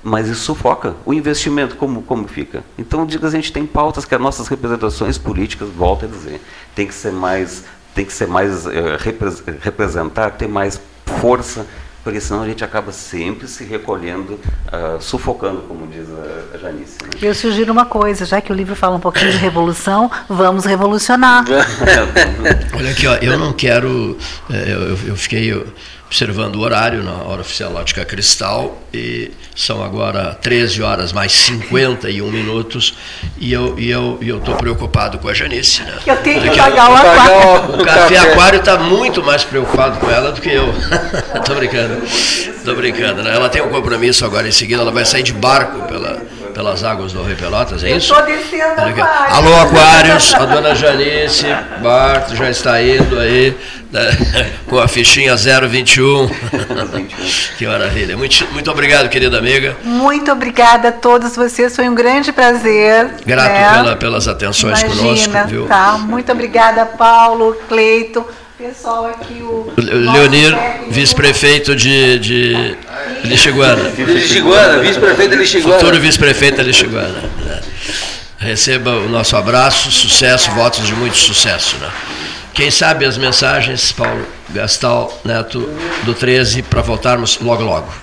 Mas isso sufoca o investimento, como, como fica. Então, digo, a gente tem pautas que as nossas representações políticas, volta a dizer, tem que ser mais, tem que ser mais é, representar, ter mais força porque senão a gente acaba sempre se recolhendo, uh, sufocando, como diz a, Janice. Né? Eu sugiro uma coisa, já que o livro fala um pouquinho de revolução, vamos revolucionar. Olha aqui, ó, eu não quero. É, eu, eu fiquei observando o horário na hora oficial Ótica Cristal e são agora 13 horas mais 51 minutos e eu e eu e eu tô preocupado com a Janice, né? Eu tenho que pagar o aquário. O café aquário está muito mais preocupado com ela do que eu. tô brincando. Tô brincando, né? Ela tem um compromisso agora em seguida, ela vai sair de barco pela pelas águas do Rio Pelotas, é isso? Estou descendo aquário. Alô, Aquários, a dona Janice Barto já está indo aí né, com a fichinha 021. que maravilha. Muito, muito obrigado, querida amiga. Muito obrigada a todos vocês, foi um grande prazer. Grato né? pela, pelas atenções Imagina, conosco. Viu? Tá. Muito obrigada, Paulo, Cleito pessoal aqui, o. Leonir, vice-prefeito de, de Lixiguana. Lixiguana, vice-prefeito de Lixiguana. Futuro vice-prefeito de Lixiguana. Né? Receba o nosso abraço, sucesso, votos de muito sucesso. Né? Quem sabe as mensagens, Paulo Gastal Neto, do 13, para voltarmos logo logo.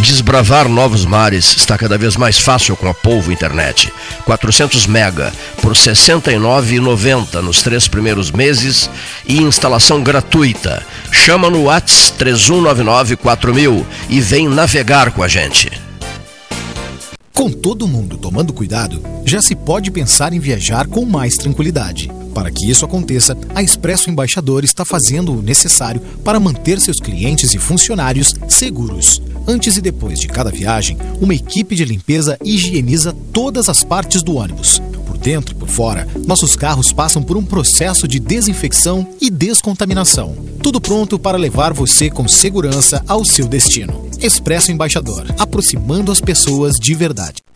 Desbravar novos mares está cada vez mais fácil com a Polvo Internet. 400 mega por R$ 69,90 nos três primeiros meses e instalação gratuita. Chama no Whats 3199 4000 e vem navegar com a gente. Com todo mundo tomando cuidado, já se pode pensar em viajar com mais tranquilidade. Para que isso aconteça, a Expresso Embaixador está fazendo o necessário para manter seus clientes e funcionários seguros. Antes e depois de cada viagem, uma equipe de limpeza higieniza todas as partes do ônibus. Por dentro e por fora, nossos carros passam por um processo de desinfecção e descontaminação. Tudo pronto para levar você com segurança ao seu destino. Expresso Embaixador, aproximando as pessoas de verdade.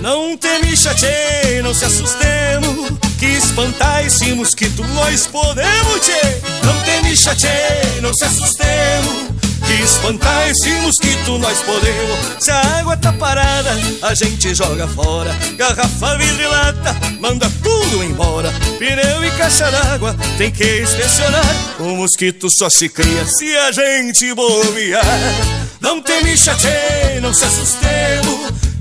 Não teme não se assustemos Que espantar esse mosquito nós podemos, tchê Não teme não se assustemos que espantar esse mosquito nós podemos. Se a água tá parada, a gente joga fora. Garrafa, vidro e lata, manda tudo embora. Pneu e caixa d'água, tem que inspecionar. O mosquito só se cria se a gente bobear Não tem micha, não se assustemos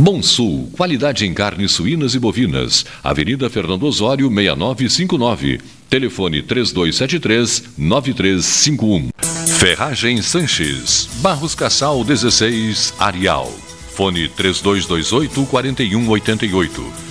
Bom Sul, qualidade em carnes suínas e bovinas. Avenida Fernando Osório, 6959. Telefone 3273-9351. Ferragem Sanches. Barros Cassal 16, Arial. Fone 3228-4188.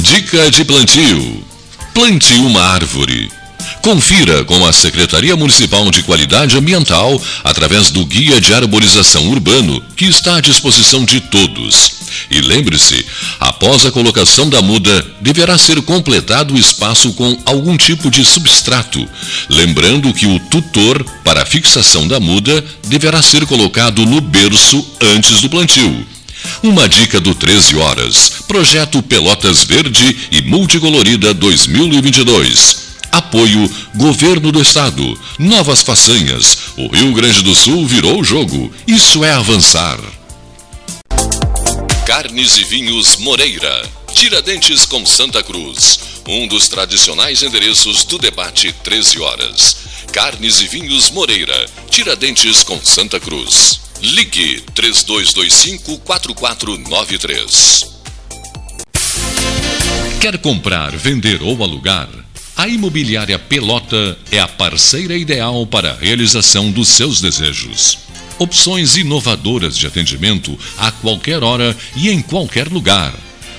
Dica de plantio: plante uma árvore. Confira com a Secretaria Municipal de Qualidade Ambiental através do Guia de Arborização Urbano, que está à disposição de todos. E lembre-se, após a colocação da muda, deverá ser completado o espaço com algum tipo de substrato. Lembrando que o tutor para a fixação da muda deverá ser colocado no berço antes do plantio. Uma dica do 13 Horas. Projeto Pelotas Verde e Multicolorida 2022. Apoio Governo do Estado. Novas façanhas. O Rio Grande do Sul virou o jogo. Isso é avançar. Carnes e Vinhos Moreira. Tiradentes com Santa Cruz. Um dos tradicionais endereços do debate 13 horas. Carnes e Vinhos Moreira. Tiradentes com Santa Cruz. Ligue 3225 4493. Quer comprar, vender ou alugar? A Imobiliária Pelota é a parceira ideal para a realização dos seus desejos. Opções inovadoras de atendimento a qualquer hora e em qualquer lugar.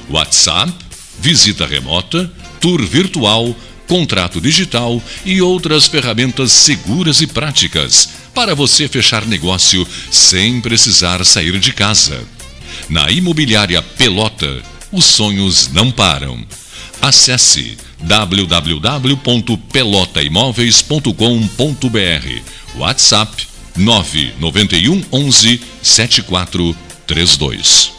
WhatsApp, visita remota, tour virtual, contrato digital e outras ferramentas seguras e práticas para você fechar negócio sem precisar sair de casa. Na Imobiliária Pelota, os sonhos não param. Acesse www.pelotaimoveis.com.br WhatsApp 991 11 7432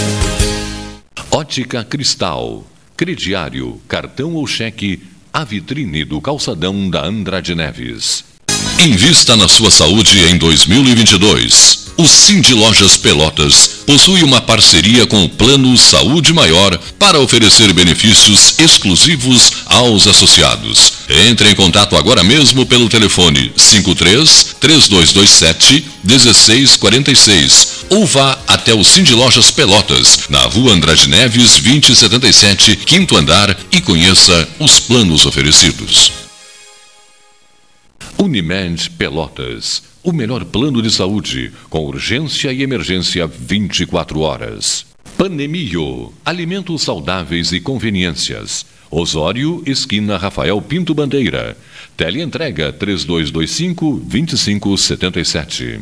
Ótica Cristal, crediário, cartão ou cheque, a vitrine do calçadão da Andrade Neves. Invista na sua saúde em 2022. O Cindy Lojas Pelotas possui uma parceria com o Plano Saúde Maior para oferecer benefícios exclusivos aos associados. Entre em contato agora mesmo pelo telefone 53 3227 1646 ou vá até o Cindy Lojas Pelotas, na rua Andrade Neves 2077, quinto andar e conheça os planos oferecidos. Unimed Pelotas, o melhor plano de saúde, com urgência e emergência 24 horas. Panemio, alimentos saudáveis e conveniências. Osório, esquina Rafael Pinto Bandeira. Teleentrega 3225-2577.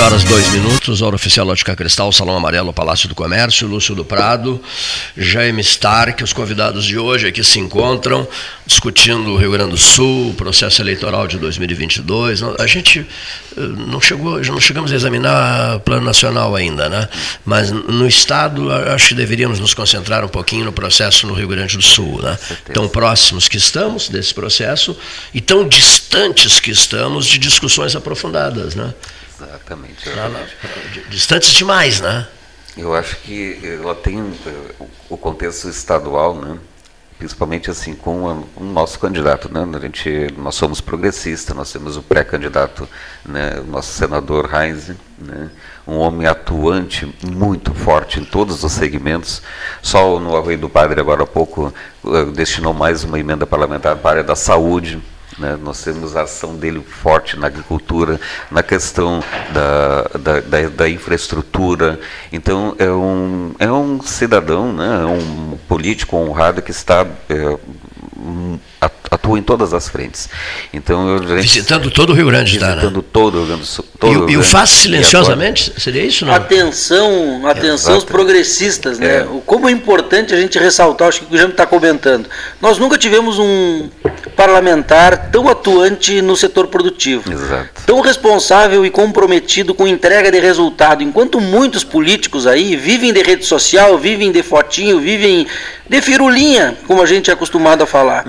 Horas, dois minutos, hora oficial Ótica Cristal, Salão Amarelo, Palácio do Comércio, Lúcio do Prado, Jaime Stark, os convidados de hoje aqui se encontram discutindo o Rio Grande do Sul, o processo eleitoral de 2022. A gente eh, não chegou, não chegamos a examinar o plano nacional ainda, né? Mas no estado acho que deveríamos nos concentrar um pouquinho no processo no Rio Grande do Sul, né? Tão próximos que estamos desse processo e tão distantes que estamos de discussões aprofundadas, né? Exatamente. Distantes demais, né? Eu acho que ela tem o contexto estadual, né? principalmente assim com o nosso candidato, né? A gente, nós somos progressistas, nós temos o pré-candidato, né? O nosso senador Heinz, né? Um homem atuante, muito forte em todos os segmentos. Só no Arroio do Padre agora há pouco eh, destinou mais uma emenda parlamentar para a área da saúde, né? Nós temos a ação dele forte na agricultura, na questão da, da, da, da infraestrutura. Então, é um, é um cidadão, né? é um político honrado que está é, atua em todas as frentes. Então eu visitando todo o Rio Grande, visitando tá, né? todo o Rio Grande do Sul. e, e o faz silenciosamente, seria isso não? Atenção, atenção os progressistas, né? É. Como é importante a gente ressaltar, acho que o Guilherme está comentando. Nós nunca tivemos um parlamentar tão atuante no setor produtivo, Exato. tão responsável e comprometido com entrega de resultado, enquanto muitos políticos aí vivem de rede social, vivem de fotinho, vivem de firulinha, como a gente é acostumado a falar.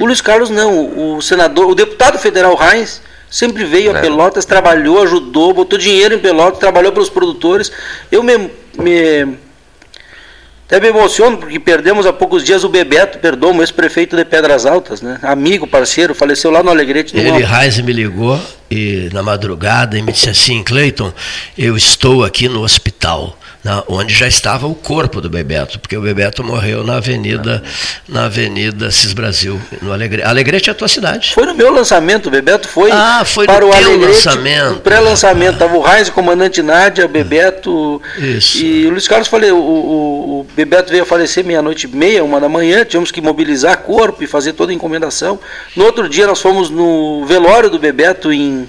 O Luiz Carlos não, o senador, o deputado federal Reis sempre veio a é. Pelotas, trabalhou, ajudou, botou dinheiro em Pelotas, trabalhou pelos produtores. Eu me, me até me emociono porque perdemos há poucos dias o Bebeto, perdoa, o ex-prefeito de Pedras Altas, né? Amigo, parceiro, faleceu lá no Alegrete. Ele, Reis, me ligou e na madrugada e me disse assim, Cleiton, eu estou aqui no hospital na, onde já estava o corpo do Bebeto, porque o Bebeto morreu na Avenida, na Avenida Cis Brasil, no Alegrete. Alegrete é a tua cidade. Foi no meu lançamento, o Bebeto foi, ah, foi para o Alegrete, lançamento. pré-lançamento. Estava o Reis, o comandante Nádia, Bebeto Isso. e o Luiz Carlos falei, o, o, o Bebeto veio a falecer meia-noite e meia, uma da manhã, tivemos que mobilizar corpo e fazer toda a encomendação. No outro dia nós fomos no velório do Bebeto em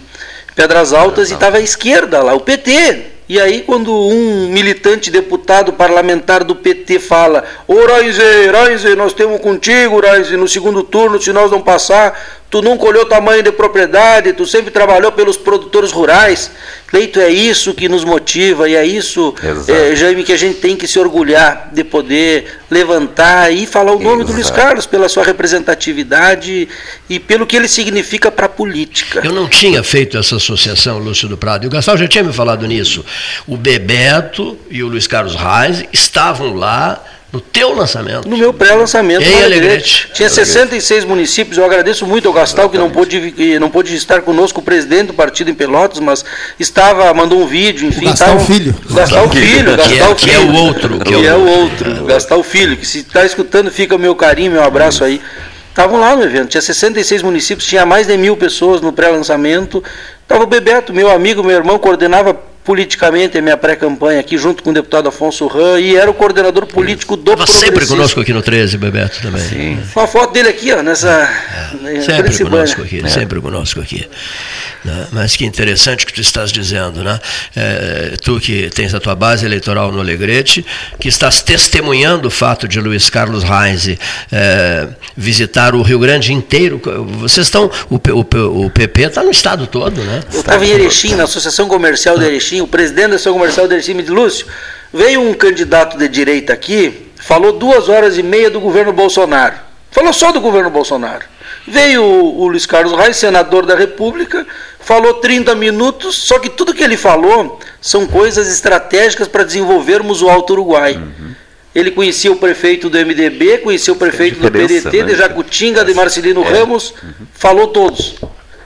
Pedras Altas e estava à esquerda lá, o PT, e aí, quando um militante deputado parlamentar do PT fala: Ô Raize, Raize, nós temos contigo, Raize, no segundo turno, se nós não passar, tu nunca olhou tamanho de propriedade, tu sempre trabalhou pelos produtores rurais. Leito, é isso que nos motiva e é isso, é, Jaime, que a gente tem que se orgulhar de poder levantar e falar o nome Exato. do Luiz Carlos pela sua representatividade e pelo que ele significa para a política. Eu não tinha feito essa associação, Lúcio do Prado, e o Gastão já tinha me falado nisso. O Bebeto e o Luiz Carlos Reis estavam lá no teu lançamento? No meu pré-lançamento. Em Alegrete. Tinha 66 municípios. Eu agradeço muito ao Gastal, que não pôde, não pôde estar conosco, o presidente do partido em Pelotas, mas estava, mandou um vídeo, enfim. Gastal Filho. Gastal Filho. Gastal que, é, que é o outro. Que, é, é o outro. Gastal Filho, que se está escutando, fica o meu carinho, meu abraço aí. Estavam lá no evento, tinha 66 municípios, tinha mais de mil pessoas no pré-lançamento. Estava o Bebeto, meu amigo, meu irmão, coordenava politicamente a minha pré-campanha aqui, junto com o deputado Afonso Ram, e era o coordenador político do Estava sempre conosco aqui no 13, Bebeto, também. Sim. Uma foto dele aqui, ó, nessa... É, sempre conosco aqui, é. sempre conosco aqui. Né? Mas que interessante que tu estás dizendo, né? É, tu que tens a tua base eleitoral no Alegrete, que estás testemunhando o fato de Luiz Carlos Reis é, visitar o Rio Grande inteiro. Vocês estão... O, o, o PP está no estado todo, né? Eu estava em Erechim, na Associação Comercial de Erechim, O presidente da Associação Comercial de Erechim me disse, Lúcio, veio um candidato de direita aqui, falou duas horas e meia do governo Bolsonaro. Falou só do governo Bolsonaro. Veio o, o Luiz Carlos Reis, senador da República, falou 30 minutos, só que tudo que ele falou são coisas estratégicas para desenvolvermos o Alto Uruguai. Uhum. Ele conhecia o prefeito do MDB, conhecia o prefeito do PDT, né? de Jacutinga, de Marcelino é. Ramos, uhum. falou todos.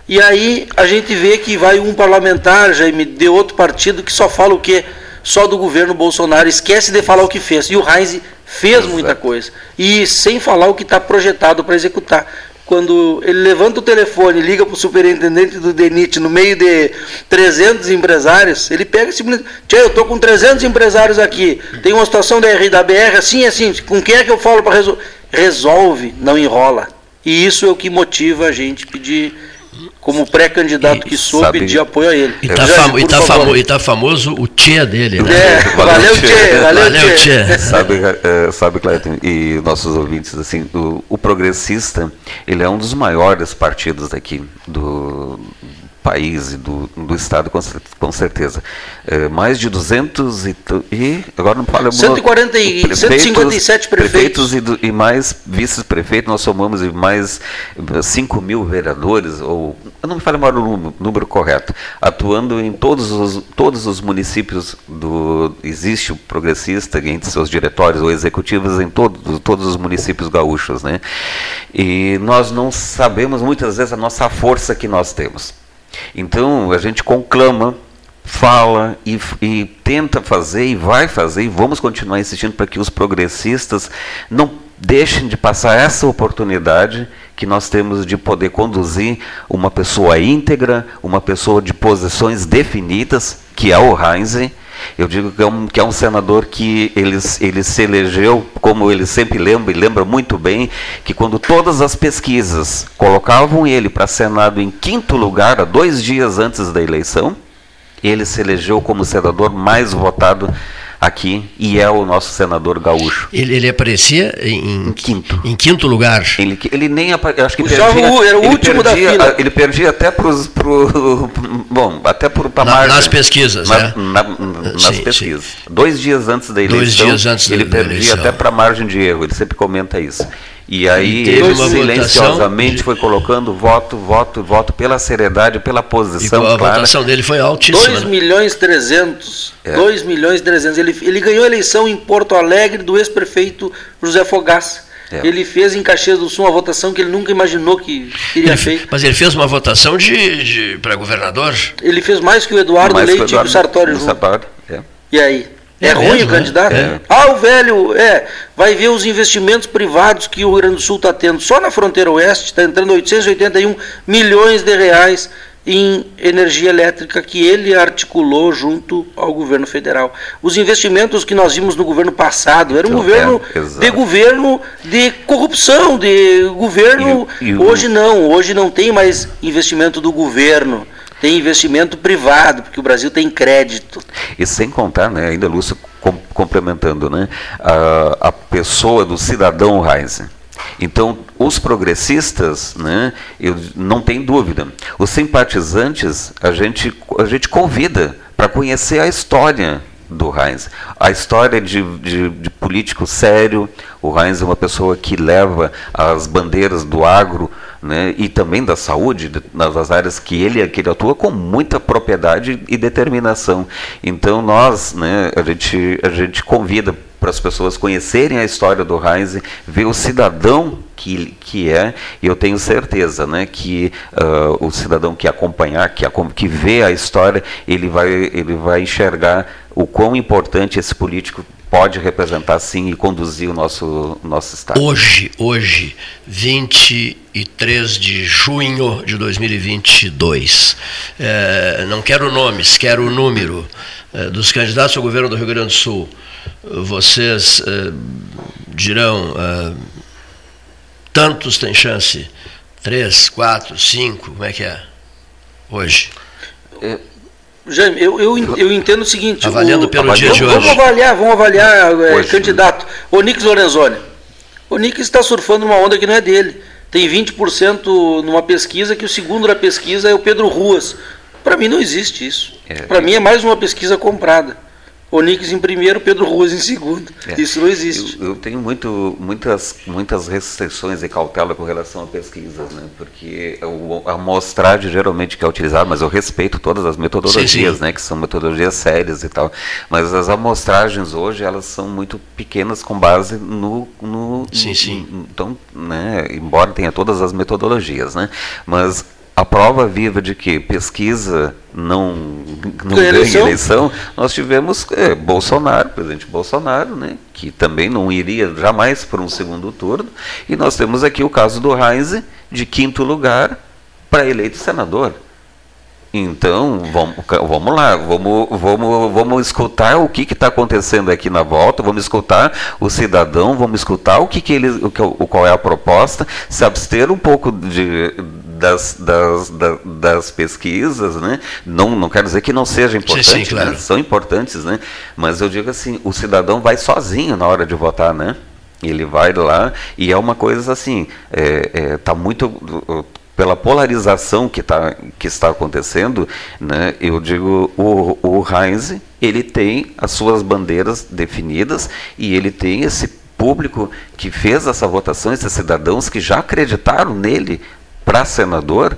E aí a gente vê que vai um parlamentar, Jaime, de outro partido, que só fala o quê? Só do governo Bolsonaro, esquece de falar o que fez. E o Reis fez Exato. muita coisa. E sem falar o que está projetado para executar. Quando ele levanta o telefone, liga para o superintendente do DENIT no meio de 300 empresários, ele pega simplesmente, tia, eu estou com 300 empresários aqui, tem uma situação da, da BR assim, assim, com quem é que eu falo para resolver? Resolve, não enrola. E isso é o que motiva a gente pedir como pré-candidato que sou, sabe, pedir apoio a ele. E está famo, tá famo, tá famoso o Tchê dele, né? É, valeu, Tchê, valeu, valeu Tchê. Sabe, uh, sabe Cleiton, e nossos ouvintes, assim, o, o, progressista, ele é um dos maiores partidos daqui do país e do, do Estado, com, com certeza. É, mais de 200 e, e agora não falo... 140 e, prefeitos, 157 prefeitos. prefeitos e, e mais vice-prefeitos, nós somamos e mais 5 mil vereadores, ou eu não me falo o número, número correto, atuando em todos os, todos os municípios do... Existe o progressista entre seus diretórios ou executivos em todo, todos os municípios gaúchos. Né? E nós não sabemos muitas vezes a nossa força que nós temos. Então a gente conclama, fala e, e tenta fazer e vai fazer e vamos continuar insistindo para que os progressistas não deixem de passar essa oportunidade que nós temos de poder conduzir uma pessoa íntegra, uma pessoa de posições definidas, que é o Heinz, eu digo que é um, que é um senador que ele, ele se elegeu, como ele sempre lembra, e lembra muito bem, que quando todas as pesquisas colocavam ele para Senado em quinto lugar, dois dias antes da eleição, ele se elegeu como senador mais votado aqui e é o nosso senador gaúcho. Ele, ele aparecia em, em, quinto. Em quinto lugar. Ele, ele nem acho que o perdia, era o último perdia, da fila. Ele perdia até para pro, bom, até por na, margem, nas pesquisas, na, né? Na, nas sim, pesquisas. Sim. Dois dias antes da eleição, Dois dias antes ele da, perdia da até para margem de erro. Ele sempre comenta isso. E aí e ele silenciosamente foi colocando voto, voto, voto pela seriedade, pela posição. E a clara. votação dele foi altíssima. 2 né? milhões 300. É. 2 milhões 300. Ele, ele ganhou a eleição em Porto Alegre do ex-prefeito José Fogaça. É. Ele fez em Caxias do Sul uma votação que ele nunca imaginou que iria feito. Mas ele fez uma votação de, de para governador? Ele fez mais que o Eduardo mais Leite e o Sartori junto. Sartori, é. E aí? É, é ruim mesmo, o né? candidato? É. Ah, o velho, é, vai ver os investimentos privados que o Rio Grande do Sul está tendo. Só na fronteira oeste está entrando 881 milhões de reais em energia elétrica que ele articulou junto ao governo federal. Os investimentos que nós vimos no governo passado era um então, governo é, de governo de corrupção, de governo. E, e hoje não, hoje não tem mais investimento do governo tem investimento privado, porque o Brasil tem crédito. E sem contar, né, ainda Lúcio com, complementando, né, a, a pessoa do cidadão Heinz. Então, os progressistas, né, eu não tem dúvida, os simpatizantes, a gente, a gente convida para conhecer a história do Heinz. A história de, de, de, político sério, o Heinz é uma pessoa que leva as bandeiras do agro né, e também da saúde, nas áreas que ele, que ele atua com muita propriedade e determinação. Então nós, né, a, gente, a gente convida para as pessoas conhecerem a história do Heinz, ver o cidadão que, que é, e eu tenho certeza né, que uh, o cidadão que acompanhar, que, que vê a história, ele vai, ele vai enxergar o quão importante esse político pode representar sim e conduzir o nosso, nosso Estado. Hoje, hoje, 23 de junho de 2022, é, não quero nomes, quero o número é, dos candidatos ao governo do Rio Grande do Sul. Vocês é, dirão, é, tantos têm chance? Três, quatro, cinco, como é que é? Hoje. É, Jaime, eu, eu, eu entendo o seguinte. Avaliando o, pelo dia de hoje. Vamos avaliar, vamos avaliar é, candidato. Onix Lorenzoni. Onix está surfando uma onda que não é dele. Tem 20% numa pesquisa, que o segundo da pesquisa é o Pedro Ruas. Para mim não existe isso. É, Para mim é mais uma pesquisa comprada. Onix em primeiro, Pedro Ruas em segundo. É. Isso não existe. Eu, eu, tenho muito, muitas, muitas restrições e cautela com relação a pesquisas, né? porque a amostragem geralmente que é utilizada, mas eu respeito todas as metodologias, sim, sim. Né? que são metodologias sérias e tal, mas as amostragens hoje elas são muito pequenas com base no... no sim, sim. então, né? embora tenha todas as metodologias, né? mas a prova viva de que pesquisa não, não ganha eleição? eleição, nós tivemos é, Bolsonaro, presidente Bolsonaro, né, que também não iria jamais para um segundo turno, e nós temos aqui o caso do Heinz, de quinto lugar, para eleito senador. Então, vamos, vamos lá, vamos, vamos, vamos escutar o que está acontecendo aqui na volta, vamos escutar o cidadão, vamos escutar o que, que ele, o, o, qual é a proposta, se abster um pouco de, das, das, das, das, pesquisas, né? Não, não quero dizer que não seja importante, sim, sim, claro. né? são importantes, né? Mas eu digo assim, o cidadão vai sozinho na hora de votar, né? Ele vai lá e é uma coisa assim, é, é, tá muito pela polarização que, tá, que está acontecendo, né, eu digo, o, o Heinz, ele tem as suas bandeiras definidas e ele tem esse público que fez essa votação, esses cidadãos que já acreditaram nele para senador,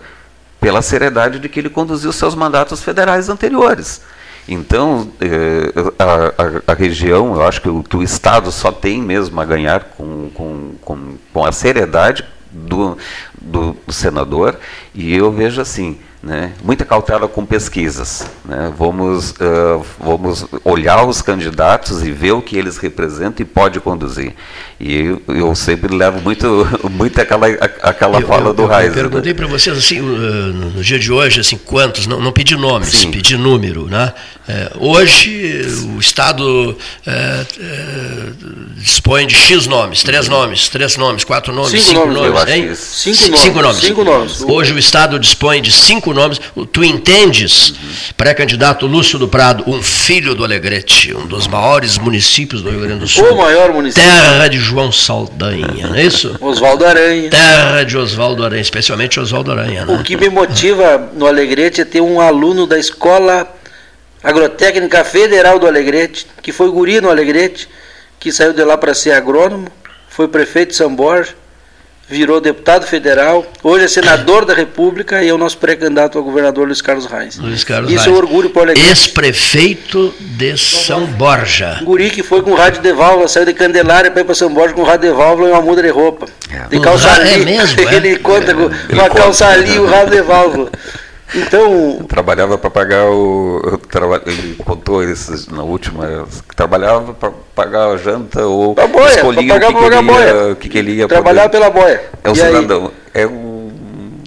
pela seriedade de que ele conduziu seus mandatos federais anteriores. Então, eh, a, a, a, região, eu acho que o, que o Estado só tem mesmo a ganhar com, com, com, com a seriedade do, do, do senador, e eu vejo assim, né, muita cautela com pesquisas. Né, vamos, uh, vamos olhar os candidatos e ver o que eles representam e pode conduzir. E eu, eu sempre levo muito, muito aquela, aquela eu, fala eu, do Raiz. Eu né? perguntei para vocês assim, no dia de hoje, assim, quantos, não, não pedi nomes, Sim. pedi número. Né? É, hoje o Estado é, é, dispõe de X nomes, três nomes, três nomes, quatro nomes, cinco, cinco nomes, nomes hein? Cinco, cinco, nomes. Cinco nomes. Hoje o Estado dispõe de cinco nomes. Tu entendes, uhum. pré-candidato Lúcio do Prado, um filho do Alegrete, um dos maiores municípios do Rio Grande do Sul. O maior município. Terra de João Saldanha, não é isso? Oswaldo Aranha. Terra de Oswaldo Aranha, especialmente Oswaldo Aranha. Né? O que me motiva no Alegrete é ter um aluno da escola Agrotécnica Federal do Alegrete, que foi guri no Alegrete, que saiu de lá para ser agrônomo, foi prefeito de São Borja, virou deputado federal, hoje é senador da República e é o nosso pré-candidato ao governador Luiz Carlos Reis. Luiz Carlos Isso Reis. é um orgulho para o. Ex-prefeito de São Borja. Guri que foi com rádio de válvula, saiu de Candelária para ir para São Borja com rádio de válvula e uma muda de roupa. É. De calça É mesmo? É? Ele conta com uma calça ali e um rádio de válvula. Então. Eu trabalhava para pagar o. Traba, ele contou isso na última. Trabalhava para pagar a janta ou a boia, escolhia pagar, o que, que, ele ia, que, que ele ia Trabalhava pela boia. É o cidadão. É um.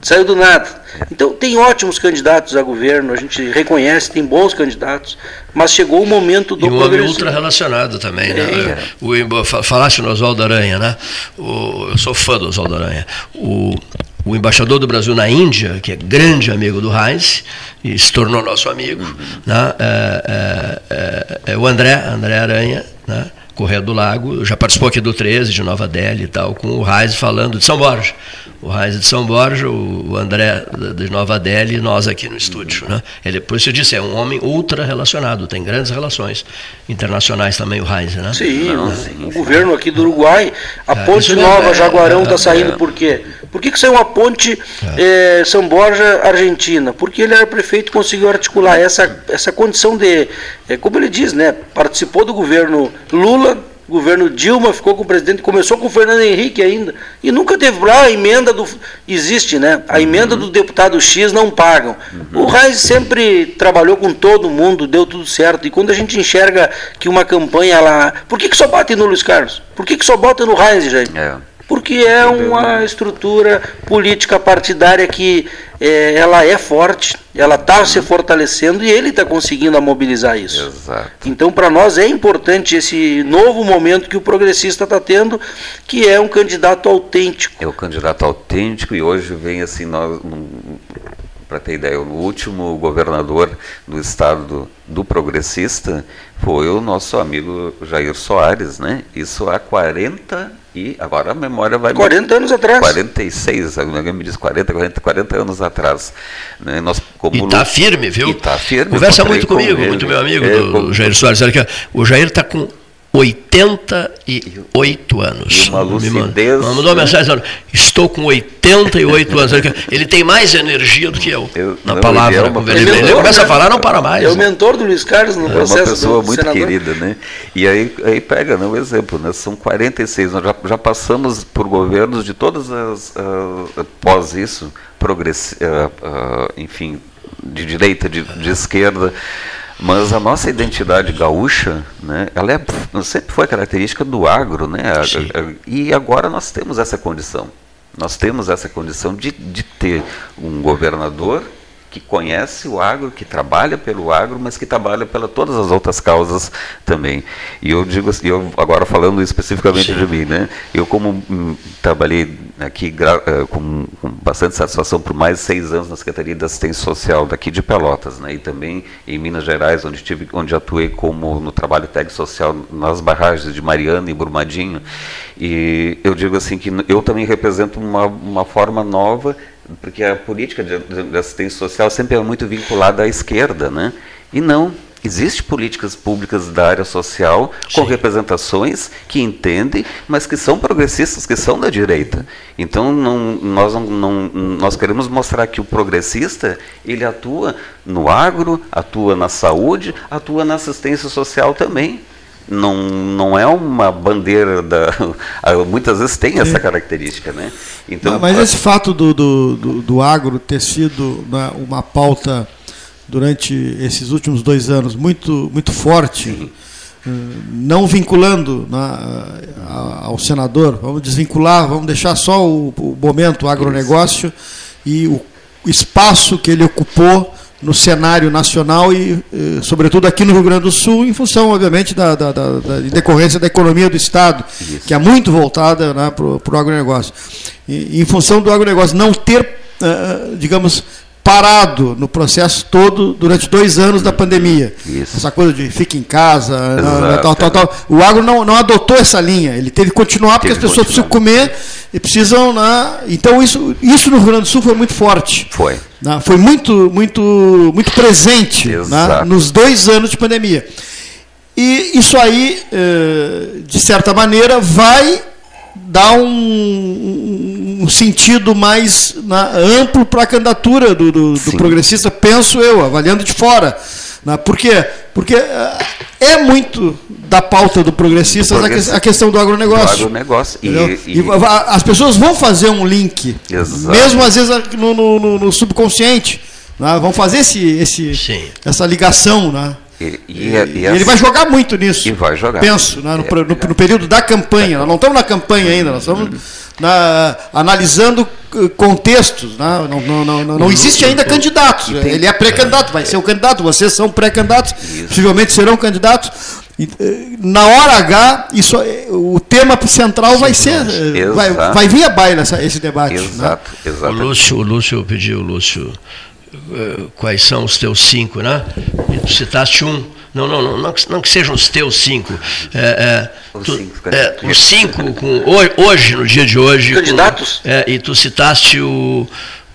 Saiu do nada. Então, tem ótimos candidatos a governo, a gente reconhece, tem bons candidatos, mas chegou o momento do E um homem ultra relacionado também, né? É. O, falaste no Oswaldo Aranha, né? O, eu sou fã do Oswaldo Aranha. O, o embaixador do Brasil na Índia, que é grande amigo do Heinz, e se tornou nosso amigo, uhum. né? é, é, é, o André, André Aranha, né? Correio do Lago, já participou aqui do 13, de Nova Delhi e tal, com o Reis falando de São Borja. O Reis de São Borja, o André de Nova Delhi e nós aqui no estúdio. Né? Ele, por isso eu disse, é um homem ultra relacionado, tem grandes relações internacionais também, o Reis. Né? Sim, Não, sim, o sim. governo aqui do Uruguai, a é, ponte nova é, Jaguarão está é, saindo é, por quê? Por que, que saiu uma ponte é. São Borja Argentina? Porque ele era prefeito e conseguiu articular essa, essa condição de, como ele diz, né? participou do governo Lula, governo Dilma ficou com o presidente, começou com o Fernando Henrique ainda, e nunca teve lá a emenda do. Existe, né? A emenda uhum. do deputado X não pagam. Uhum. O Reis sempre trabalhou com todo mundo, deu tudo certo. E quando a gente enxerga que uma campanha lá. Por que, que só bate no Luiz Carlos? Por que, que só bota no Reis, gente? É porque é uma estrutura política partidária que é, ela é forte, ela está se fortalecendo e ele está conseguindo mobilizar isso. Exato. Então, para nós é importante esse novo momento que o progressista está tendo, que é um candidato autêntico. É o candidato autêntico e hoje vem assim, nós, para ter ideia, o último governador do estado do, do, progressista foi o nosso amigo Jair Soares, né? Isso há 40 e agora a memória vai 40 anos atrás. 46, alguém me diz 40, 40, 40 anos atrás. Né? Nós, como e está firme, viu? Está firme. Conversa muito comigo, com muito meu amigo, é, do, Jair Soares. O Jair está com 88 anos. E uma lucidez. Me mandou uma mensagem dizendo: Estou com 88 anos. Ele tem mais energia do que eu, eu na não, palavra. Ele, é uma, ele, ele começa a falar, não para mais. É o mentor do Luiz Carlos no é processo. É uma pessoa muito senador. querida, né? E aí, aí pega né, o exemplo, né? São 46, nós já, já passamos por governos de todas as. Uh, após isso, progressi uh, uh, enfim, de direita, de, de esquerda. Mas a nossa identidade gaúcha, né, ela é, sempre foi característica do agro, né? E agora nós temos essa condição. Nós temos essa condição de, de ter um governador que conhece o agro, que trabalha pelo agro, mas que trabalha pela todas as outras causas também. E eu digo assim, eu agora falando especificamente Sim. de mim, né? Eu como hum, trabalhei aqui uh, com, com, bastante satisfação por mais de seis anos na Secretaria de Assistência Social daqui de Pelotas, né? E também em Minas Gerais, onde tive, onde atuei como no trabalho técnico social nas barragens de Mariana e Brumadinho. E eu digo assim que eu também represento uma, uma forma nova porque a política de, de assistência social sempre é muito vinculada à esquerda, né? E não, Existem políticas públicas da área social com Sim. representações que entendem, mas que são progressistas, que são da direita. Então não, nós, não, não, nós queremos mostrar que o progressista ele atua no agro, atua na saúde, atua na assistência social também. Não, não é uma bandeira da. Muitas vezes tem essa característica, né? Então, mas esse fato do, do, do, do agro ter sido né, uma pauta durante esses últimos dois anos muito, muito forte, eh, não vinculando na, ao senador, vamos desvincular, vamos deixar só o, o momento o agronegócio e o espaço que ele ocupou no cenário nacional e, eh, sobretudo, aqui no Rio Grande do Sul, em função, obviamente, da, da, da, da decorrência da economia do Estado, Isso. que é muito voltada né, para o agronegócio. E, em função do agronegócio não ter, uh, digamos, parado no processo todo durante dois anos da pandemia. Isso. Essa coisa de fica em casa, Exato, tal, tal, tal. O agro não, não adotou essa linha. Ele teve que continuar porque teve as pessoas precisam comer e precisam. Né? Então isso, isso no Rio Grande do Sul foi muito forte. Foi. Né? Foi muito, muito, muito presente né? nos dois anos de pandemia. E isso aí, eh, de certa maneira, vai dar um, um sentido mais na, amplo para a candidatura do, do, do, progressista, penso eu, avaliando de fora. Né? Por quê? Porque eh, é muito da pauta do progressista a questão do agronegócio. Do agronegócio. E, e, e, as pessoas vão fazer um link, Exato. mesmo às vezes no, no, no subconsciente. Né? Vão fazer esse, esse, essa ligação. Né? E, e, e, ele vai jogar muito nisso. E vai jogar. Penso, né, no, no, no, período da campanha. Nós não estamos na campanha ainda, nós estamos na, analisando eh, contextos. Né? Não, não, não, não, existe ainda candidato. Ele é pré-candidato, vai ser o candidato, vocês são pré-candidatos, possivelmente serão candidatos. Eh, na hora H, isso, eh, o tema central vai ser. Vai, vai vir a baila esse debate. Exato, né? O Lúcio, o Lúcio pediu, Lúcio eh, quais são os teus cinco, né? E tu citaste um. Não, não, não, não, não que sejam os teus cinco. É, é, os, tu, cinco é, os cinco, com, hoje, no dia de hoje. Candidatos? Com, e tu citaste o,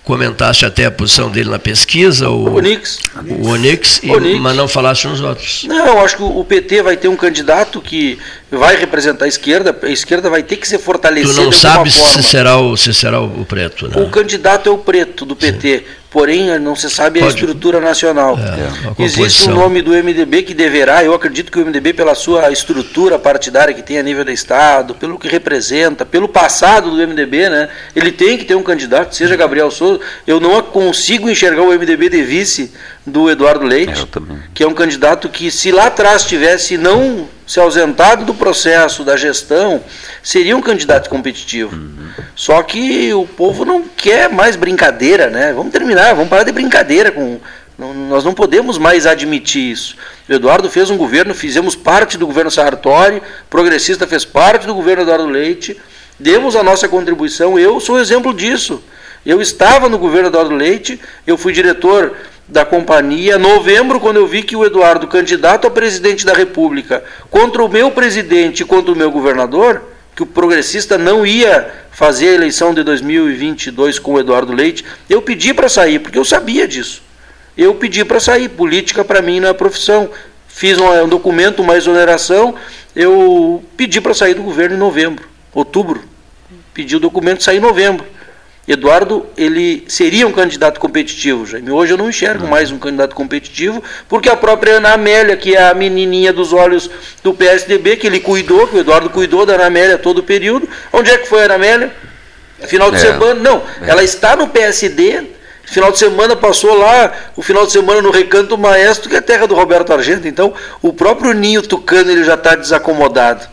comentaste até a posição dele na pesquisa, o Onix, o Onix, e, Onix. mas não falaste nos outros. Não, acho que o PT vai ter um candidato que vai representar a esquerda, a esquerda vai ter que ser fortalecida. Tu não sabes se será o se será o preto, né? O candidato é o preto do PT. Sim porém não se sabe Pode, a estrutura nacional. É, Existe um nome do MDB que deverá, eu acredito que o MDB, pela sua estrutura partidária que tem a nível do Estado, pelo que representa, pelo passado do MDB, né, ele tem que ter um candidato, seja Gabriel Souza. Eu não consigo enxergar o MDB de vice do Eduardo Leite, que é um candidato que, se lá atrás tivesse não se ausentado do processo, da gestão, seria um candidato competitivo. Uhum. Só que o povo não quer mais brincadeira, né? Vamos terminar, vamos parar de brincadeira com. Não, nós não podemos mais admitir isso. O Eduardo fez um governo, fizemos parte do governo Sartori, progressista fez parte do governo Eduardo Leite, demos a nossa contribuição. Eu sou exemplo disso. Eu estava no governo Eduardo Leite, eu fui diretor da companhia, novembro, quando eu vi que o Eduardo, candidato a presidente da República, contra o meu presidente e contra o meu governador, que o progressista não ia fazer a eleição de 2022 com o Eduardo Leite, eu pedi para sair, porque eu sabia disso. Eu pedi para sair. Política para mim não é profissão. Fiz um, um documento, uma exoneração, eu pedi para sair do governo em novembro, outubro. Pedi o documento sair em novembro. Eduardo, ele seria um candidato competitivo, Jaime. Hoje eu não enxergo uhum. mais um candidato competitivo, porque a própria Ana Amélia, que é a menininha dos olhos do PSDB, que ele cuidou, que o Eduardo cuidou da Ana Amélia todo o período. Onde é que foi a Ana Amélia? Final de é. semana? Não, é. ela está no PSD. Final de semana passou lá, o final de semana no Recanto Maestro, que é a terra do Roberto Argento. Então, o próprio Ninho Tucano ele já está desacomodado.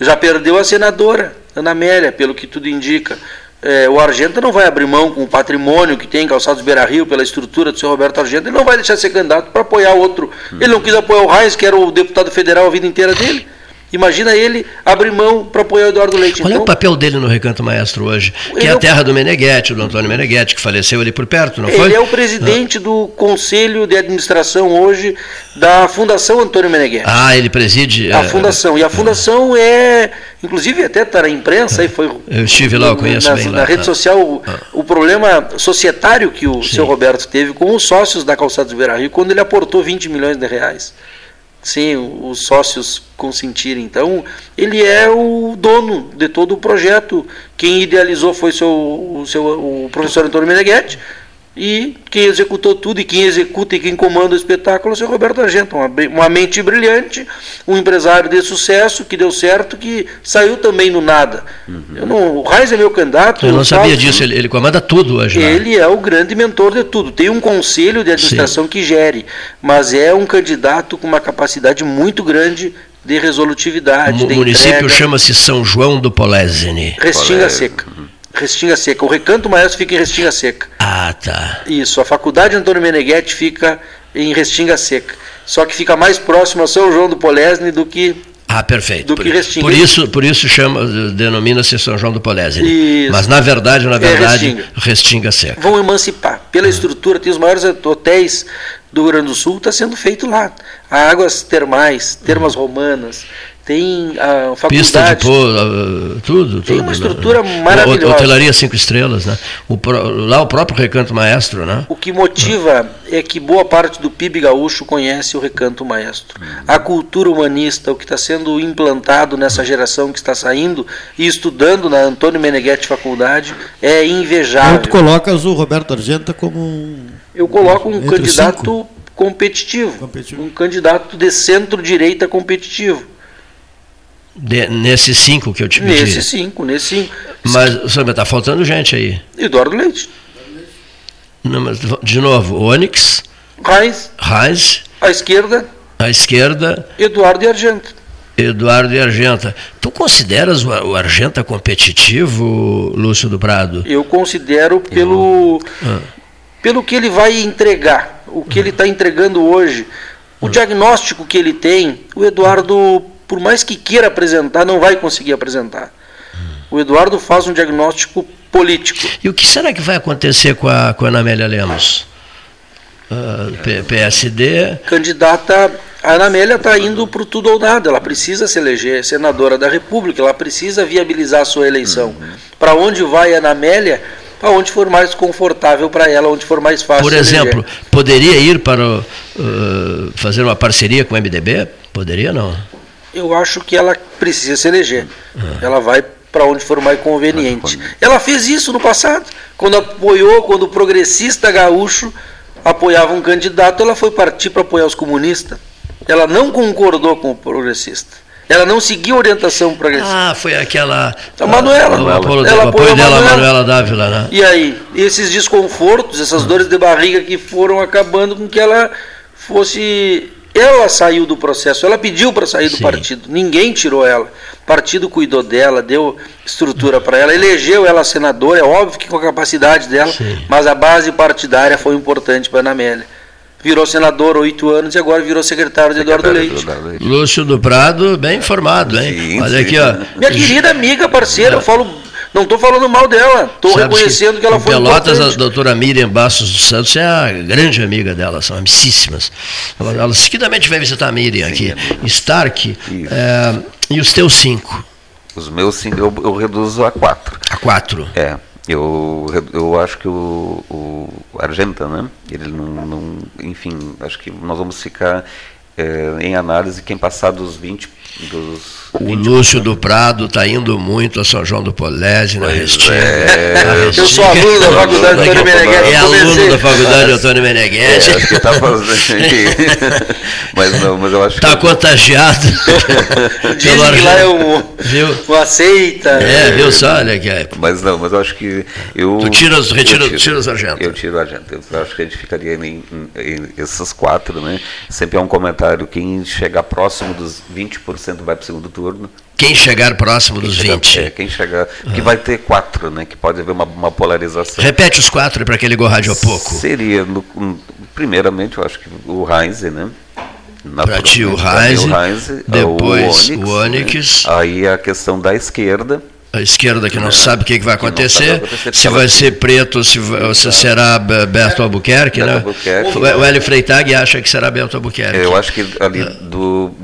Já perdeu a senadora, Ana Amélia, pelo que tudo indica é, o Argenta não vai abrir mão com o patrimônio que tem em Calçados Beira Rio, pela estrutura do seu Roberto Argenta, ele não vai deixar ser candidato para apoiar outro. Ele não quis apoiar o Reis, que era o deputado federal a vida inteira dele. Imagina ele abrir mão para apoiar o Eduardo Leite. Qual então, é o papel dele no Recanto Maestro hoje? Que é é a terra do Meneghetti, do Antônio Meneghetti, que faleceu ali por perto, não foi? Ele é o presidente do Conselho de Administração hoje da Fundação Antônio Meneghetti. Ah, ele preside. A eh, fundação. E a fundação é, inclusive até está na imprensa, aí foi Eu estive lá, eu conheço na, bem na lá. rede Ah. social o, o problema societário que o seu Roberto teve com os sócios da Calçados Beira Rio quando ele aportou 20 milhões de reais. Sem os sócios consentirem. Então, ele é o dono de todo o projeto. Quem idealizou foi seu, o, seu, o professor Antônio Meneghetti. E quem executou tudo e quem executa e quem comanda o espetáculo é o seu Roberto Argento, uma, uma mente brilhante, um empresário de sucesso que deu certo, que saiu também no nada. Eu não, o Reis é meu candidato. Eu não sabia falo- disso, ele, ele comanda tudo hoje ele é o grande mentor de tudo. Tem um conselho de administração que gere, mas é um candidato com uma capacidade muito grande de O resolutividade, mu- de município chama-se São João do Polesine. Restinga Seca. Restinga Seca. O Recanto Maestro fica em Restinga Seca. Ah, tá. Isso. A Faculdade Antônio Meneghetti fica em Restinga Seca. Só que fica mais próximo a São João do Polesne do que Ah, perfeito. Do por, que Restinga. por isso, por isso chama, denomina-se São João do Polesine. Isso. Mas na verdade, na É verdade, Restinga. Restinga seca. vão emancipar. Pela estrutura, tem os maiores hotéis do Rio Grande do Sul, está sendo feito lá. Há águas termais, termas romanas, tem a Pista de faculdade. pô, ah, tudo, tudo. uma né? estrutura O- maravilhosa. Hotelaria cinco estrelas, né? O, lá o próprio Recanto Maestro, né? O que motiva é que boa parte do PIB gaúcho conhece o recanto maestro. A cultura humanista, o que está sendo implantado nessa geração que está saindo e estudando na Antônio Meneghetti Faculdade é Então invejável. tu colocas o Roberto Argenta como um. Eu coloco um candidato competitivo, um candidato de centro-direita competitivo. De- nesses cinco que eu te pedi. Nesse cinco, nesse cinco. Mas, sabe, tá faltando gente aí. Eduardo Leite, Não, mas, de novo, Onyx, Reis, Reis, à esquerda, à esquerda, Eduardo e Argento. Eduardo e Argenta. Tu consideras o, Argenta competitivo, Lúcio do Prado? Eu considero pelo, Ah. pelo que ele vai entregar, o que ele está entregando hoje, o diagnóstico que ele tem, o Eduardo, por mais que queira apresentar, não vai conseguir apresentar. O Eduardo faz um diagnóstico político. E o que será que vai acontecer com a, com a Ana Amélia Lemos? Ah, P- PSD, Candidata, a Ana Amélia está indo para o tudo ou nada, ela precisa se eleger senadora da República, ela precisa viabilizar a sua eleição. Para onde vai a Ana Amélia? Para onde for mais confortável para ela, onde for mais fácil. por se eleger. exemplo, poderia ir para ah, fazer uma parceria com o MDB? Poderia não? Eu acho que ela precisa se eleger. Ela vai para onde for mais conveniente. Ela fez isso no passado, quando apoiou, quando o progressista gaúcho apoiava um candidato, ela foi partir para apoiar os comunistas. Ela não concordou com o progressista. Ela não seguiu a orientação progressista. Ah, foi aquela. A Manuela. O apoio, Ela apoiou dela, a Manuela. Manuela Dávila, né? E aí, esses desconfortos, essas dores de barriga que foram acabando com que ela fosse. Ela saiu do processo, ela pediu para sair do partido, ninguém tirou ela. O partido cuidou dela, deu estrutura para ela, elegeu ela senadora, é óbvio que com a capacidade dela, mas a base partidária foi importante para a Ana Amélia. Virou senador oito anos e agora virou secretário de Eduardo Leite. Lúcio do Prado, bem informado, hein? Olha aqui, ó. Minha querida amiga, parceira, eu falo, não estou falando mal dela, estou reconhecendo que, ela em foi Pelotas, importante. a doutora Miriam Bastos dos Santos é a grande amiga dela, são amicíssimas. Ela, ela seguidamente vai visitar a Miriam aqui. Stark, é, e os teus cinco? Os meus cinco eu, eu reduzo a quatro. A quatro? É. Eu, eu acho que o, o Argenta, né? Ele não, não. Enfim, acho que nós vamos ficar eh, em análise quem passar dos 20. Dos O Lúcio do Prado está indo muito a São João do Polésio, na Restinga. é. Eu sou aluno da faculdade a Antônio pouco- Meneghetti, É aluno da faculdade Antônio Meneghetti. É, acho que tá fazendo. mas não, mas eu acho Está que. contagiado. Dizem que lá é um, Viu? uma seita. É, viu só? Olha que é. Mas não, mas eu acho que eu. Tu tiras- retira- eu tiro, tira os Argenta. Eu tiro o Argenta. Eu acho que a gente ficaria em, em- esses quatro, né? Sempre é um comentário: quem chegar próximo dos 20% vai para o segundo turno. Quem chegar próximo Quem dos chegar- 20. É, quem chegar. Que vai ter quatro, né? Que pode haver uma, uma polarização. Repete os quatro para aquele gorrar de pouco. Seria, no- primeiramente, eu acho que o Heinz, né? Para ti o Heinz, depois o Onyx. Né? Aí a questão da esquerda, a esquerda que não é, sabe o que, que vai acontecer, se vai ser preto, se, se será Beto Albuquerque, Beto né? Albuquerque, o Hélio Freitag acha que será Beto Albuquerque. Eu acho que ali do,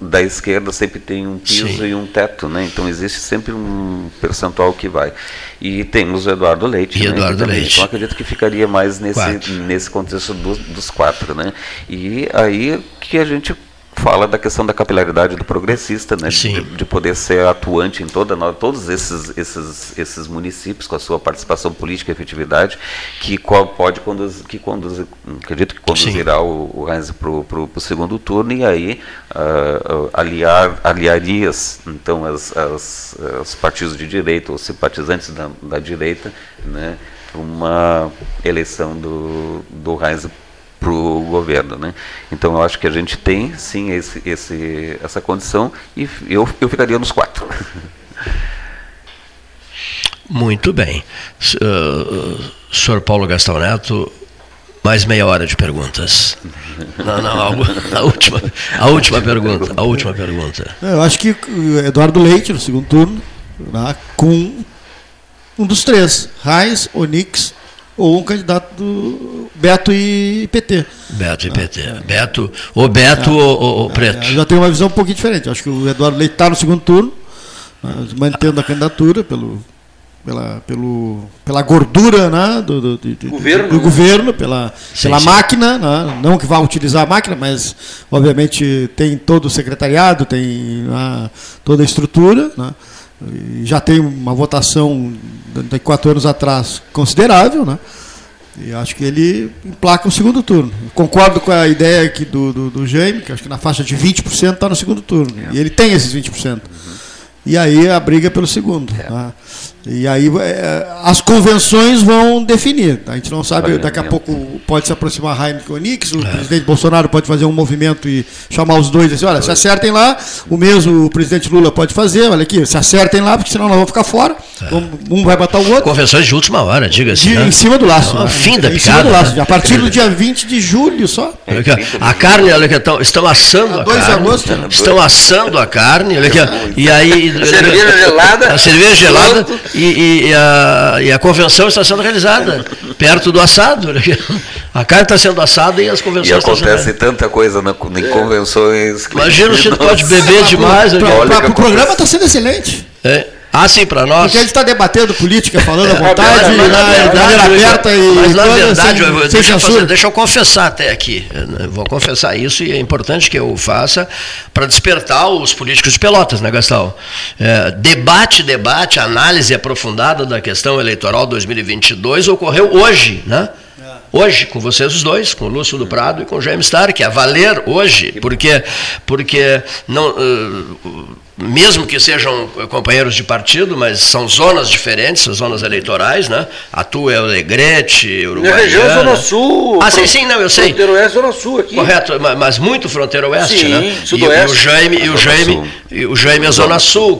da esquerda sempre tem um piso Sim. e um teto, né? Então existe sempre um percentual que vai. E temos o Eduardo Leite. E né? Eduardo Leite. Então acredito que ficaria mais nesse, nesse contexto do, dos quatro, né? E aí que a gente fala da questão da capilaridade do progressista, né? De, de, poder ser atuante em toda, todos esses, esses, esses municípios com a sua participação política e efetividade, que qual pode conduzir, que conduz, acredito que conduzirá Sim. o, o Heinz para o segundo turno e aí uh, aliar, aliarias então as, as, os partidos de direita, os simpatizantes da, da direita, né? uma eleição do, do Heinz para o governo. Né? Então eu acho que a gente tem sim esse, esse, essa condição e eu, eu ficaria nos quatro. Muito bem. Uh, senhor Paulo Gastão Neto, mais meia hora de perguntas. Não, não, a, a, última, a última pergunta. A última pergunta. Eu acho que Eduardo Leite, no segundo turno, né, com um dos três, Raiz, Onix ou um candidato do Beto e PT. Beto e PT. Ah, é. Beto, ou Beto é, ou, ou é, Preto. já tem uma visão um pouquinho diferente. Acho que o Eduardo Leite está no segundo turno, mantendo a candidatura pelo, pela, pelo, pela gordura né, do, do, do, governo, do, do governo, pela, sim, pela sim. máquina, né, não que vá utilizar a máquina, mas obviamente tem todo o secretariado, tem né, toda a estrutura. Né, já tem uma votação de quatro anos atrás considerável, né? E acho que ele emplaca o segundo turno. Concordo com a ideia aqui do, do, do Jaime, que acho que na faixa de 20% está no segundo turno. É. E ele tem esses 20%. Uhum. E aí a briga é pelo segundo. É. Né? E aí é, as convenções vão definir. A gente não sabe, daqui a pouco pode se aproximar Heineken e Onix, o é. presidente Bolsonaro pode fazer um movimento e chamar os dois e dizer, olha, se acertem lá, o mesmo o presidente Lula pode fazer, olha aqui, se acertem lá, porque senão nós vamos ficar fora. É. Um vai matar o outro. Convenções de última hora, diga-se. Né? Em cima do laço. Né? Fim da em picada. Cima do laço, a partir do dia 20 de julho só. A carne, olha que estão, estão assando a, a carne. Agosto, né? Estão assando a carne, olha aqui, e aí. A cerveja gelada. A cerveja gelada e, e a e a convenção está sendo realizada perto do assado. Né? A carne está sendo assada e as convenções E acontece tanta coisa na, em convenções. Imagina se pode beber demais. Para o programa está sendo excelente. É. Ah, sim, para nós. Porque a gente está debatendo política, falando à vontade, é, de maneira aberta e. Mas na verdade, sem, eu, deixa, eu fazer, deixa, eu confessar até aqui. Eu vou confessar isso e é importante que eu faça para despertar os políticos de Pelotas, né, Gastão? É, debate, debate, análise aprofundada da questão eleitoral 2022 ocorreu hoje, né? hoje com vocês os dois, com o Lúcio do Prado e com o James Stark, a valer hoje, porque, porque não, uh, mesmo que sejam companheiros de partido, mas são zonas diferentes, são zonas eleitorais, né? A tua é o Alegrete, Uruguaiana. Na região Zona Sul. Ah, sim, sim, não, eu sei. Fronteira Oeste, Zona Sul aqui. Correto, mas muito fronteira Oeste, sim, né? Sudoeste. E, o Jaime, e o Jaime, e o Jaime é Zona Sul,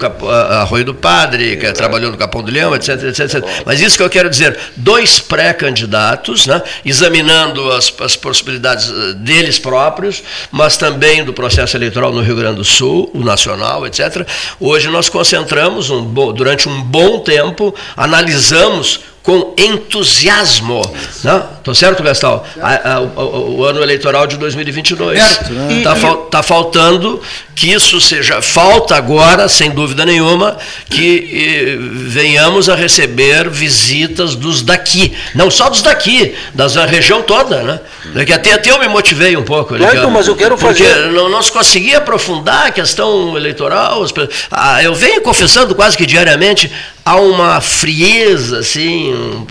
Arroio do Padre, que trabalhou no Capão do Leão, etc, etc, etc. Mas isso que eu quero dizer, dois pré-candidatos, né? Examinando as, as possibilidades eh, deles próprios, mas também do processo eleitoral no Rio Grande do Sul, o nacional, etc Hoje nós concentramos um, durante um bom tempo, analisamos com entusiasmo. Estou né? certo, Gastal? A, a, o, o, ano eleitoral de 2022. Está né? Tá fal, tá faltando que isso seja. Falta agora, sem dúvida nenhuma, que eh, venhamos a receber visitas dos daqui. Não só dos daqui, da região toda. Né? Que até, até eu me motivei um pouco. Claro, mas eu quero fazer. Porque não, não se conseguia aprofundar a questão eleitoral. Ah, eu venho confessando quase que diariamente há uma frieza, assim, um,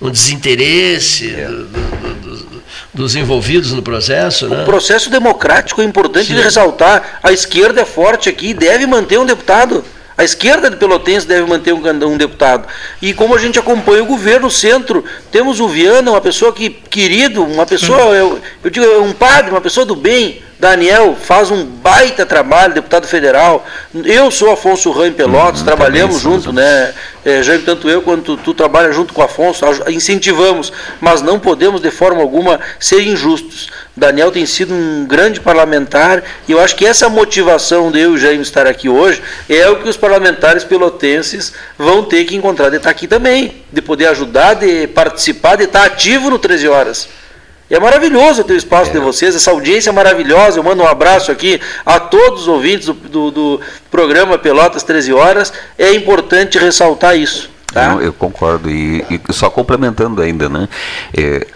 um desinteresse é. do, do, do, dos envolvidos no processo. O né? processo democrático é importante Sim. de ressaltar. A esquerda é forte aqui e deve manter um deputado. A esquerda de Pelotense deve manter um, um, deputado. E como a gente acompanha o governo, o centro, temos o Viana, uma pessoa que querido, uma pessoa, eu, eu digo, é um padre, uma pessoa do bem, Daniel faz um baita trabalho, deputado federal. Eu sou Afonso Ram Pelotas, uhum, trabalhamos junto, né? É, já tanto eu quanto tu, tu trabalha junto com o Afonso, incentivamos, mas não podemos de forma alguma ser injustos. Daniel tem sido um grande parlamentar e eu acho que essa motivação de eu e o Jaime estar aqui hoje é o que os parlamentares pelotenses vão ter que encontrar de estar aqui também, de poder ajudar, de participar, de estar ativo no 13 horas. E é maravilhoso ter o espaço é. de vocês, essa audiência é maravilhosa. Eu mando um abraço aqui a todos os ouvintes do, do, do programa Pelotas 13 Horas. É importante ressaltar isso. Tá? Não, eu concordo. E, e, só complementando ainda, né? É,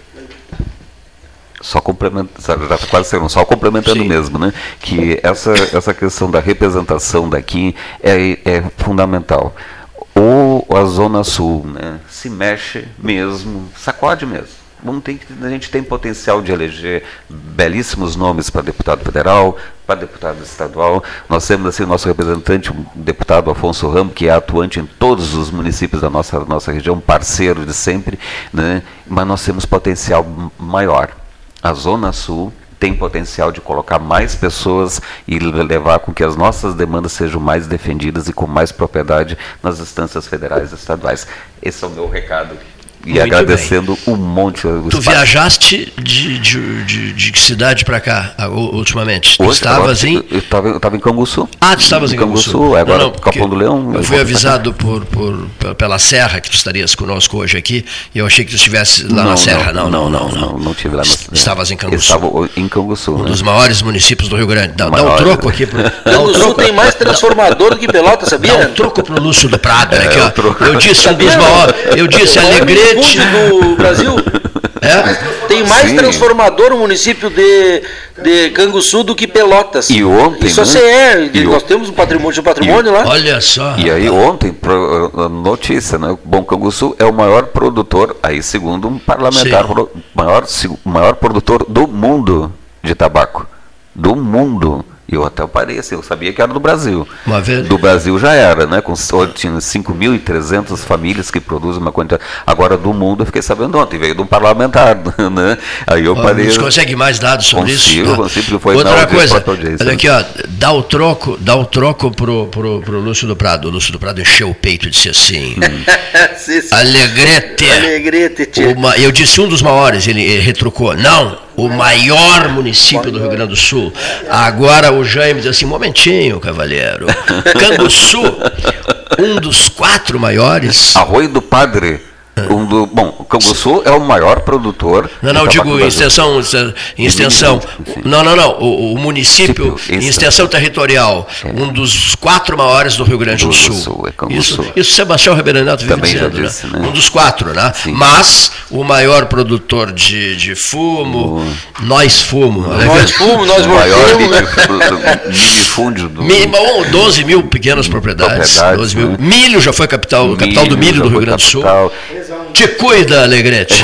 só complementando, já está quase sendo, só complementando Sim. mesmo, né? Que essa, essa questão da representação daqui é, é fundamental. Ou a Zona Sul né, se mexe mesmo, sacode mesmo a gente tem potencial de eleger belíssimos nomes para deputado federal, para deputado estadual. Nós temos assim nosso representante, o deputado Afonso Ramos, que é atuante em todos os municípios da nossa, nossa região, parceiro de sempre, né? mas nós temos potencial maior. A Zona Sul tem potencial de colocar mais pessoas e levar com que as nossas demandas sejam mais defendidas e com mais propriedade nas instâncias federais e estaduais. Esse é o meu recado e Muito agradecendo bem. um monte. Tu viajaste de, de, de, de cidade para cá ultimamente? Tu Hoje, estavas em. Eu estava em Canguçu. Ah, tu estavas em Canguçu. Canguçu agora não, não, Capão do Leão. Eu fui avisado por, por, pela Serra que tu estarias conosco hoje aqui e eu achei que tu estivesse lá não, na Serra. Não, não, não. Não, não, não tive lá na Estavas em Canguçu. Estava em Canguçu. Um né? dos maiores municípios do Rio Grande. Dá, dá um troco aqui. Pro, Canguçu tem mais transformador do que Pelota, sabia? Dá um troco pro Lúcio do Prado. Né, é, ó, eu disse um dos maiores. Eu disse Alegrete do Brasil. É? Tem mais Sim. transformador o município de, de Canguçu do que Pelotas. E ontem. Isso né? é, e nós o... temos um patrimônio, um patrimônio e, lá. Olha só. E aí ontem, notícia, né? Bom, Canguçu é o maior produtor, aí segundo um parlamentar, pro, maior, maior produtor do mundo de tabaco. Do mundo. Eu até parei assim, eu sabia que era do Brasil. Uma vez... Do Brasil já era, né? Com, tinha 5.300 famílias que produzem uma quantidade. Agora do mundo eu fiquei sabendo ontem, veio de um parlamentar, né? Aí eu parei. Você consegue mais dados sobre consigo, isso? Consigo, foi Outra coisa, olha aqui, ó, dá o troco, dá o troco pro, pro, pro Lúcio do Prado. O Lúcio do Prado encheu o peito e disse assim: hum. Alegrete. Alegrete, uma, eu disse um dos maiores, ele, ele retrucou. Não, o maior município do Rio Grande do Sul. Agora o Jaime diz assim: momentinho, cavalheiro. Canguçu, um dos quatro maiores. Arroio do Padre um do, bom, o Canguçu é o maior produtor. Não, não, digo em extensão, em extensão. Não, não, não. O, o município em extensão territorial, é. um dos quatro maiores do Rio Grande do, do Sul. Sul é isso, isso Sebastião Ribeiro Neto vive Também dizendo, disse, né? Um dos quatro, né? Sim. Mas o maior produtor de, de fumo, nós fumo. Né? Nós fumo, nós morremos. Né? minifúndio do. Mínimo, 12 mil pequenas propriedades. propriedades 12 mil. Né? Milho já foi capital, milho, capital do milho do Rio Grande do Sul. Te cuida, Alegrete.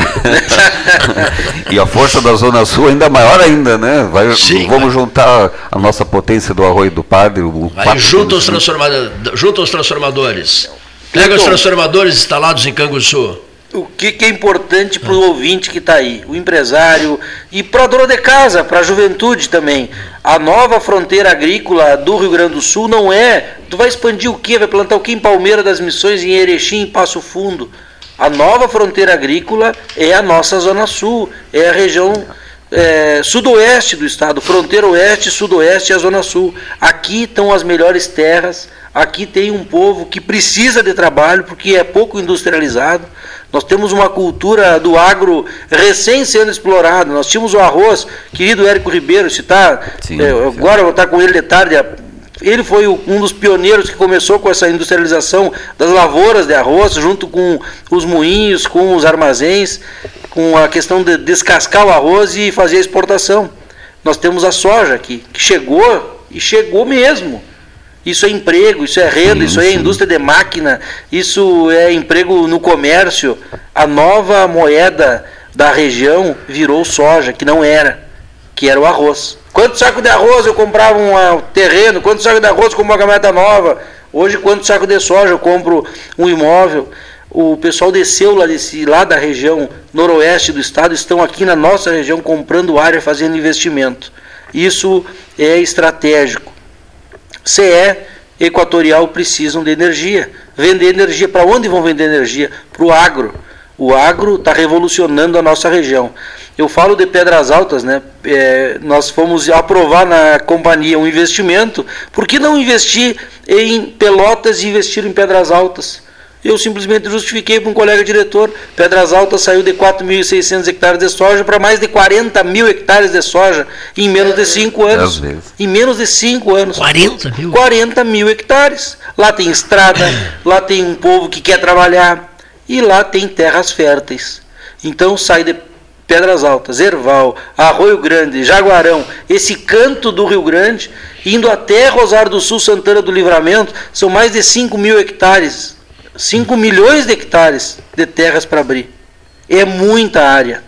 e a força da Zona Sul ainda maior ainda, né? Vai, Sim, vamos vai. juntar a nossa potência do Arroio do Padre. O vai, junta, os transformadores, junta os transformadores. Pega os transformadores instalados em Canguçu. O que, que é importante para o ouvinte que está aí, o empresário e para a dona de casa, para a juventude também. A nova fronteira agrícola do Rio Grande do Sul não é. Tu vai expandir o quê? Vai plantar o quê em Palmeira das Missões, em Erechim, em Passo Fundo? A nova fronteira agrícola é a nossa Zona Sul, é a região é, sudoeste do estado, fronteira oeste, sudoeste e a Zona Sul. Aqui estão as melhores terras, aqui tem um povo que precisa de trabalho porque é pouco industrializado. Nós temos uma cultura do agro recém sendo explorada. Nós tínhamos o arroz, querido Érico Ribeiro, se está. É, agora eu vou estar com ele de tarde ele foi um dos pioneiros que começou com essa industrialização das lavouras de arroz, junto com os moinhos, com os armazéns, com a questão de descascar o arroz e fazer a exportação. Nós temos a soja aqui, que chegou e chegou mesmo. Isso é emprego, isso é renda, isso é indústria de máquina, isso é emprego no comércio. A nova moeda da região virou soja, que não era, que era o arroz. Quanto saco de arroz eu comprava um terreno? Quanto saco de arroz eu comprava uma caminhoneta nova? Hoje, quanto saco de soja eu compro um imóvel? O pessoal desceu lá, desse, lá da região noroeste do estado, estão aqui na nossa região comprando área, fazendo investimento. Isso é estratégico. CE Equatorial precisam de energia. Vender energia, para onde vão vender energia? Para o agro. O agro está revolucionando a nossa região. Eu falo de Pedras Altas, né? É, nós fomos aprovar na companhia um investimento. Por que não investir em Pelotas e investir em Pedras Altas? Eu simplesmente justifiquei para um colega diretor. Pedras Altas saiu de 4.600 hectares de soja para mais de 40 mil hectares de soja em menos de 5 anos. Em menos de 5 anos. 40 mil? 40 mil hectares. Lá tem estrada, lá tem um povo que quer trabalhar e lá tem terras férteis. Então sai de Pedras Altas, Erval, Arroio Grande, Jaguarão, esse canto do Rio Grande, indo até Rosário do Sul, Santana do Livramento, são mais de 5 mil hectares 5 milhões de hectares de terras para abrir. É muita área.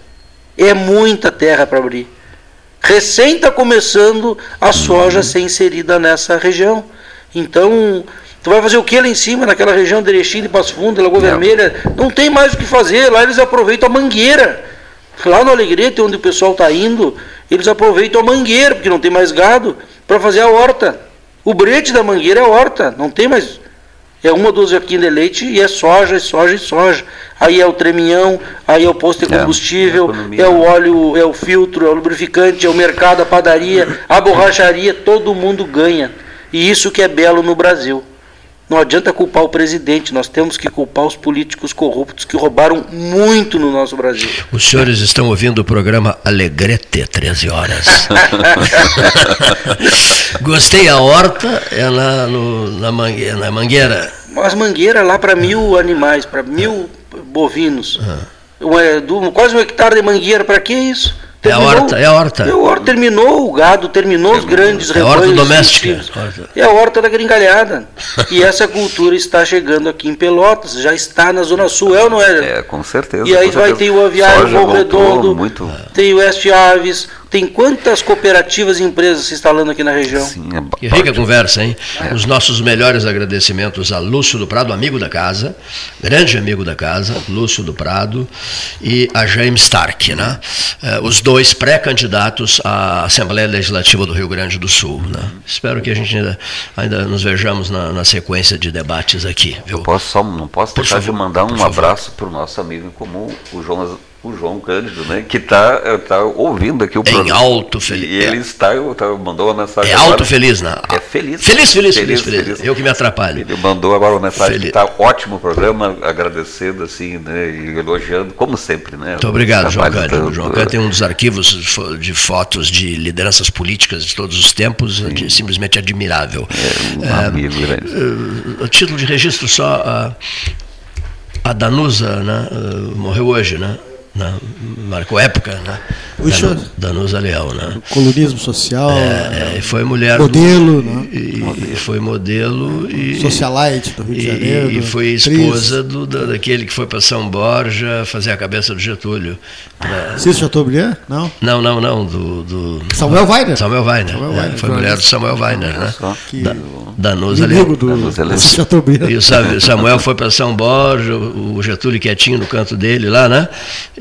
É muita terra para abrir. Recém está começando a soja a ser inserida nessa região. Então, tu vai fazer o que lá em cima, naquela região de Erechim, de Passo Fundo, de Lagoa não. Vermelha? Não tem mais o que fazer. Lá eles aproveitam a mangueira. Lá no Alegrete, onde o pessoal está indo, eles aproveitam a mangueira, porque não tem mais gado, para fazer a horta. O brete da mangueira é a horta, não tem mais é uma ou duas vaquinhas de leite e é soja, é soja e soja. Aí é o treminhão, aí é o posto de é, combustível, é, é, o óleo, é o filtro, é o lubrificante, é o mercado, a padaria, a borracharia, todo mundo ganha. E isso que é belo no Brasil. Não adianta culpar o presidente, nós temos que culpar os políticos corruptos que roubaram muito no nosso Brasil. Os senhores estão ouvindo o programa Alegrete, 13 horas. Gostei, a horta é lá no, na, mangueira, na mangueira. As mangueiras lá para mil animais, para mil bovinos. Ah. quase um hectare de mangueira, para que isso? Terminou, é a horta, é a horta. É a horta terminou o gado, terminou os grandes rebanhos. É a horta doméstica. É a horta da gringalhada. e essa cultura está chegando aqui em Pelotas, já está na Zona Sul, é ou não é? É, com certeza. E aí vai ter o Aviário Bom Redondo, muito... tem o Oeste Aves, tem quantas cooperativas e empresas se instalando aqui na região? Sim, é que rica conversa, hein? É. Os nossos melhores agradecimentos a Lúcio do Prado, amigo da casa, grande amigo da casa, Lúcio do Prado, e a James Stark, né? Eh, os dois pré-candidatos à Assembleia Legislativa do Rio Grande do Sul. Né? Espero que a gente ainda, ainda nos vejamos na, na sequência de debates aqui. Viu? Eu posso só, não posso deixar favor, de mandar um abraço para o nosso amigo em comum, o Jonas o João Cândido, né, que está tá ouvindo aqui o programa. Em alto feliz. E ele está, tá, mandou uma mensagem. É agora, alto feliz, né? É feliz. Feliz, feliz, feliz, feliz. Eu que me atrapalho. Ele mandou agora uma mensagem que está ótimo o programa, agradecendo assim, né, e elogiando, como sempre, né? Muito obrigado, João Cândido. O João Cândido tem um dos arquivos de fotos de lideranças políticas de todos os tempos, simplesmente admirável. É um é, amigo grande. Uh, título de registro só, a, a Danusa, né, uh, morreu hoje, né? Né? marcou época, né? Puxa, Danusa Leal, né? Colonismo social. É, é, foi mulher. Modelo, do, né? E, modelo. Foi modelo e. Socialite do Rio de Janeiro. E, foi esposa do, daquele que foi para São Borja fazer a cabeça do Getúlio. Pra... Cícero Chateaubriand? Não? Não, não, não. Do, do... Samuel Weiner. Samuel Weiner. Samuel Weiner. É, foi mulher do Samuel Weiner, né? Que... Da, Danusa Leal. do Danusa Chateaubriand. E o Samuel foi para São Borja, o Getúlio quietinho no canto dele lá, né?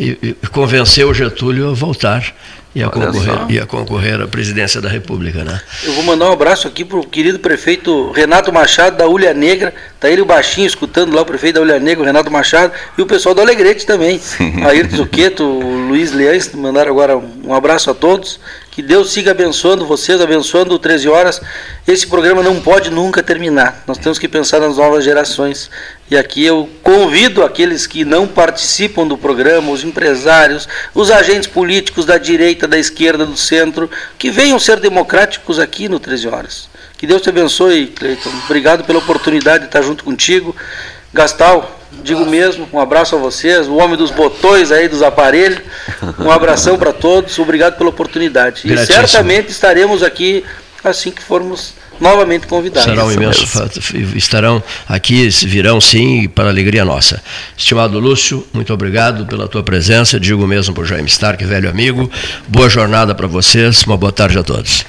E, e convenceu o Getúlio a voltar e a, concorrer, e a concorrer à presidência da República. Né? Eu vou mandar um abraço aqui para o querido prefeito Renato Machado, da Ulha Negra. Está ele o baixinho escutando lá o prefeito da Ulha Negra, o Renato Machado, e o pessoal do Alegrete também. Ayrton Zuqueto, o Luiz Leães, mandaram agora um abraço a todos. Que Deus siga abençoando vocês, abençoando o 13 horas. Esse programa não pode nunca terminar. Nós temos que pensar nas novas gerações. E aqui eu convido aqueles que não participam do programa, os empresários, os agentes políticos da direita, da esquerda, do centro, que venham ser democráticos aqui no 13 horas. Que Deus te abençoe, Cleiton. Obrigado pela oportunidade de estar junto contigo. Gastal, digo mesmo, um abraço a vocês, o homem dos botões aí dos aparelhos. Um abração para todos, obrigado pela oportunidade. E certamente estaremos aqui assim que formos novamente convidados. Será um imenso fato. Estarão aqui, virão sim, para alegria nossa. Estimado Lúcio, muito obrigado pela tua presença. Digo mesmo para o Jaime Stark, velho amigo. Boa jornada para vocês. Uma boa tarde a todos.